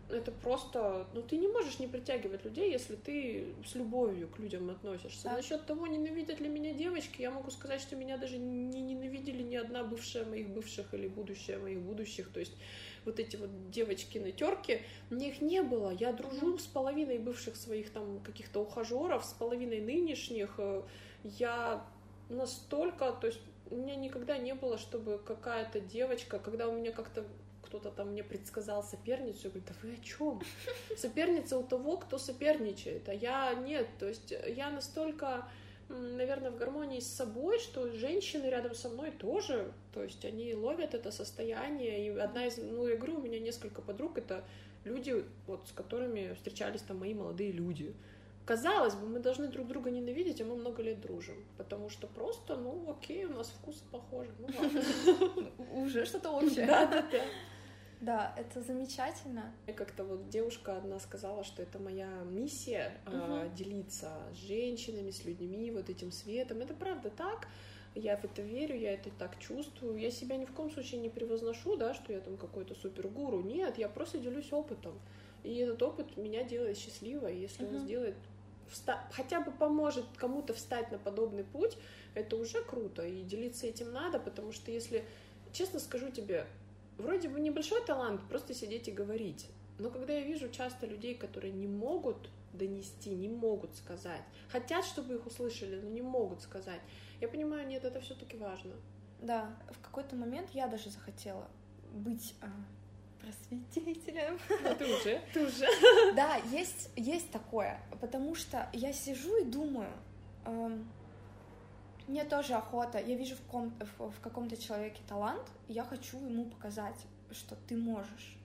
это просто, ну ты не можешь не притягивать людей, если ты с любовью к людям относишься. Да. Насчет того, ненавидят ли меня девочки, я могу сказать, что меня даже не ненавидели ни одна бывшая моих бывших или будущая моих будущих. То есть вот эти вот девочки на терке, мне их не было. Я дружу с половиной бывших своих там каких-то ухажеров, с половиной нынешних. Я настолько, то есть у меня никогда не было, чтобы какая-то девочка, когда у меня как-то кто-то там мне предсказал соперницу, я говорю, да вы о чем? <laughs> Соперница у того, кто соперничает, а я нет. То есть я настолько, наверное, в гармонии с собой, что женщины рядом со мной тоже, то есть они ловят это состояние. И одна из, ну, я говорю, у меня несколько подруг, это люди, вот, с которыми встречались там мои молодые люди. Казалось бы, мы должны друг друга ненавидеть, а мы много лет дружим. Потому что просто, ну, окей, у нас вкусы похожи. Ну. <laughs> Уже что-то общее. Да, да, да. Да, это замечательно. Как-то вот девушка одна сказала, что это моя миссия угу. делиться с женщинами, с людьми, вот этим светом. Это правда так. Я в это верю, я это так чувствую. Я себя ни в коем случае не превозношу, да, что я там какой-то супергуру. Нет, я просто делюсь опытом. И этот опыт меня делает счастливой. Если uh он сделает вста- хотя бы поможет кому-то встать на подобный путь, это уже круто, и делиться этим надо, потому что если, честно скажу тебе, вроде бы небольшой талант просто сидеть и говорить, но когда я вижу часто людей, которые не могут донести, не могут сказать. Хотят, чтобы их услышали, но не могут сказать. Я понимаю, нет, это все-таки важно. Да, в какой-то момент я даже захотела быть а, просветителем. Ну, ты уже, <laughs> ты уже. Да, есть, есть такое, потому что я сижу и думаю, эм, мне тоже охота, я вижу в, ком, в, в каком-то человеке талант, и я хочу ему показать, что ты можешь.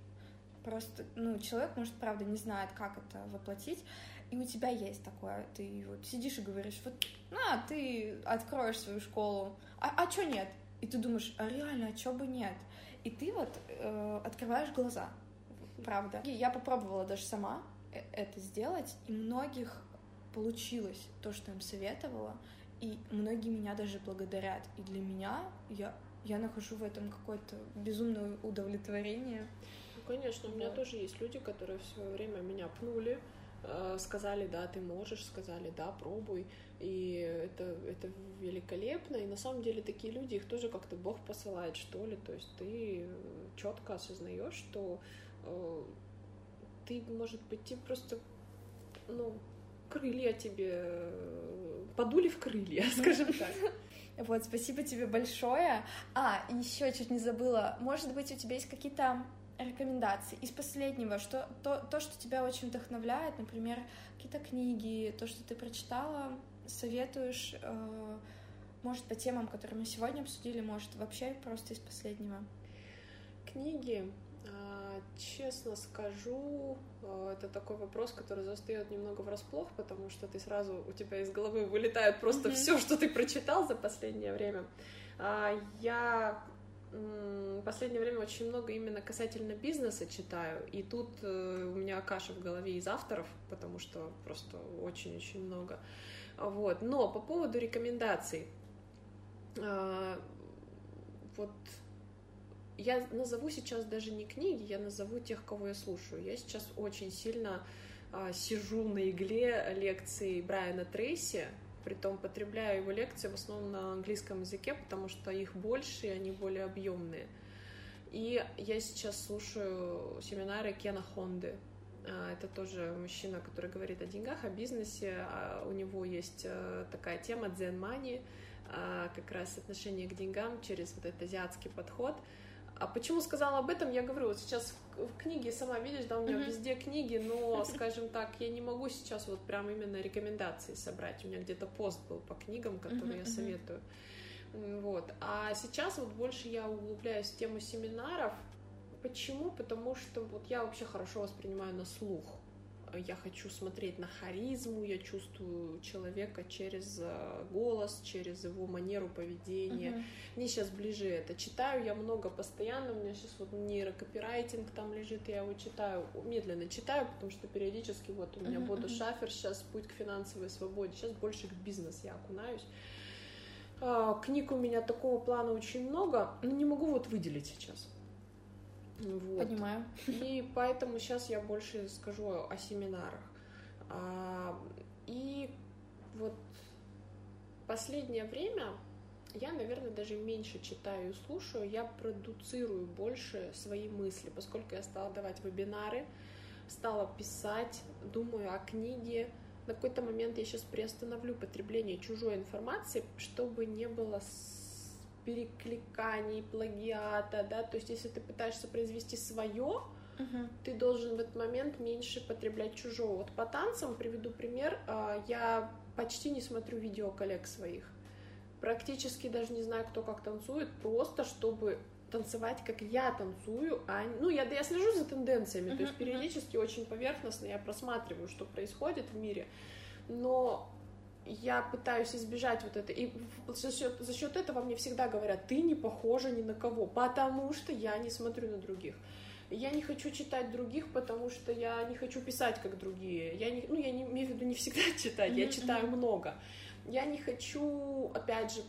Просто, ну, человек, может, правда, не знает, как это воплотить, и у тебя есть такое, ты вот сидишь и говоришь, вот, на, ты откроешь свою школу, а, а чё нет? И ты думаешь, а реально, а чё бы нет? И ты вот э, открываешь глаза, правда. И я попробовала даже сама э, это сделать, и многих получилось то, что им советовала, и многие меня даже благодарят. И для меня я, я нахожу в этом какое-то безумное удовлетворение. Ну, конечно, у меня вот. тоже есть люди, которые в свое время меня пнули, э, сказали, да, ты можешь, сказали, да, пробуй, и это, это великолепно, и на самом деле такие люди, их тоже как-то Бог посылает, что ли, то есть ты четко осознаешь, что э, ты, может быть, тебе просто, ну, крылья тебе э, подули в крылья, <laughs> скажем так. Вот, спасибо тебе большое. А, еще чуть не забыла. Может быть, у тебя есть какие-то рекомендации из последнего, что то, то, что тебя очень вдохновляет, например, какие-то книги, то, что ты прочитала, советуешь, э, может, по темам, которые мы сегодня обсудили, может, вообще просто из последнего? Книги, а, честно скажу, э, это такой вопрос, который застает немного врасплох, потому что ты сразу, у тебя из головы вылетает просто mm-hmm. все, что ты прочитал за последнее время. А, я в последнее время очень много именно касательно бизнеса читаю, и тут э, у меня каша в голове из авторов, потому что просто очень-очень много. Вот. Но по поводу рекомендаций, а, вот я назову сейчас даже не книги, я назову тех, кого я слушаю. Я сейчас очень сильно а, сижу на игле лекций Брайана Трейси, притом потребляю его лекции в основном на английском языке, потому что их больше и они более объемные. И я сейчас слушаю семинары Кена Хонды. А, это тоже мужчина, который говорит о деньгах, о бизнесе. А, у него есть э, такая тема Money, а, как раз отношение к деньгам через вот этот азиатский подход. А почему сказала об этом? Я говорю, вот сейчас в книге сама видишь, да, у меня mm-hmm. везде книги, но, <laughs> скажем так, я не могу сейчас вот прям именно рекомендации собрать. У меня где-то пост был по книгам, которые mm-hmm. я советую. Вот. А сейчас вот больше я углубляюсь в тему семинаров, Почему? Потому что вот я вообще хорошо воспринимаю на слух. Я хочу смотреть на харизму, я чувствую человека через э, голос, через его манеру поведения. Uh-huh. Мне сейчас ближе это. Читаю я много постоянно, у меня сейчас вот нейрокопирайтинг там лежит, я его читаю, медленно читаю, потому что периодически вот у меня uh-huh, uh-huh. Шафер, сейчас путь к финансовой свободе, сейчас больше к бизнес я окунаюсь. А, книг у меня такого плана очень много, но не могу вот выделить сейчас. Вот. Понимаю. И поэтому сейчас я больше скажу о семинарах. А, и вот последнее время я, наверное, даже меньше читаю и слушаю, я продуцирую больше свои мысли, поскольку я стала давать вебинары, стала писать, думаю о книге. На какой-то момент я сейчас приостановлю потребление чужой информации, чтобы не было перекликаний, плагиата, да, то есть если ты пытаешься произвести свое, uh-huh. ты должен в этот момент меньше потреблять чужого. Вот по танцам приведу пример, а, я почти не смотрю видео коллег своих, практически даже не знаю, кто как танцует, просто чтобы танцевать, как я танцую, а ну я я слежу за тенденциями, uh-huh, то есть периодически uh-huh. очень поверхностно я просматриваю, что происходит в мире, но я пытаюсь избежать вот это. И за счет, за счет этого мне всегда говорят, ты не похожа ни на кого, потому что я не смотрю на других. Я не хочу читать других, потому что я не хочу писать как другие. Я не, ну, я не имею в виду не всегда <laughs> читать, я читаю много. Я не хочу, опять же,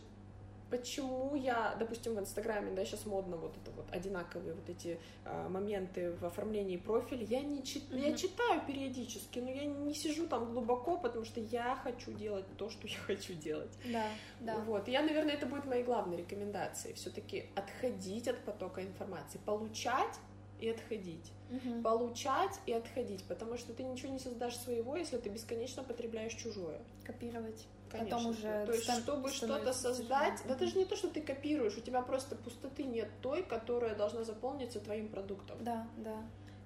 почему я, допустим, в Инстаграме, да, сейчас модно вот это вот одинаковые вот эти э, моменты в оформлении профиля, я не чит... mm-hmm. я читаю периодически, но я не сижу там глубоко, потому что я хочу делать то, что я <laughs> хочу делать. Да, да. Вот, я, наверное, это будет моей главной рекомендацией, все-таки отходить от потока информации, получать и отходить. Мгм. Получать и отходить, потому что ты ничего не создашь своего, если ты бесконечно потребляешь чужое. Копировать. Конечно. Потом уже То есть, стан- чтобы что-то создать, тяжело. да даже не то, что ты копируешь, у тебя просто пустоты нет той, которая должна заполниться твоим продуктом. Да, да,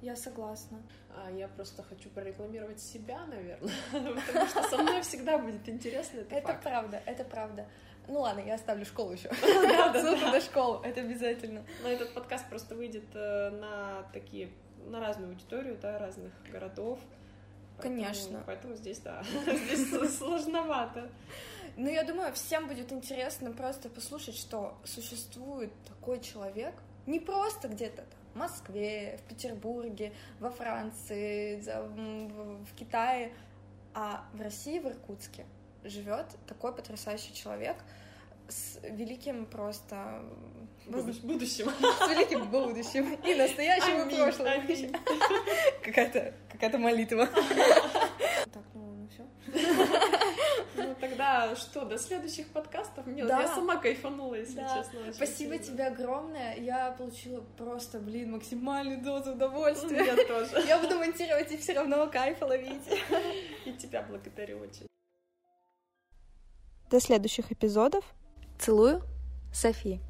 я согласна. А я просто хочу прорекламировать себя, наверное, <laughs> потому что со мной всегда будет интересно, это, Это правда, это правда. Ну ладно, я оставлю школу еще. Ссылку на школу, это обязательно. Но этот подкаст просто выйдет э, на такие, на разную аудиторию, да, разных городов. Поэтому- Конечно. Поэтому здесь, да, <laughs> здесь сложновато. Ну, я думаю, всем будет интересно просто послушать, что существует такой человек, не просто где-то там, в Москве, в Петербурге, во Франции, в Китае, а в России, в Иркутске живет такой потрясающий человек с великим просто Будущ- Будущем. с великим будущим и настоящим и Аминь, прошлым. аминь. <laughs> Какая-то какая-то молитва. <laughs> Так, ну все. <laughs> Ну тогда что, до следующих подкастов? Мне, Да. Я сама кайфанула, если Да. честно. Спасибо сильно. тебе огромное. Я получила просто, блин, максимальную дозу удовольствия. Я тоже. Я буду монтировать и все равно кайфа ловить. И тебя благодарю очень. До следующих эпизодов. Целую, Софи.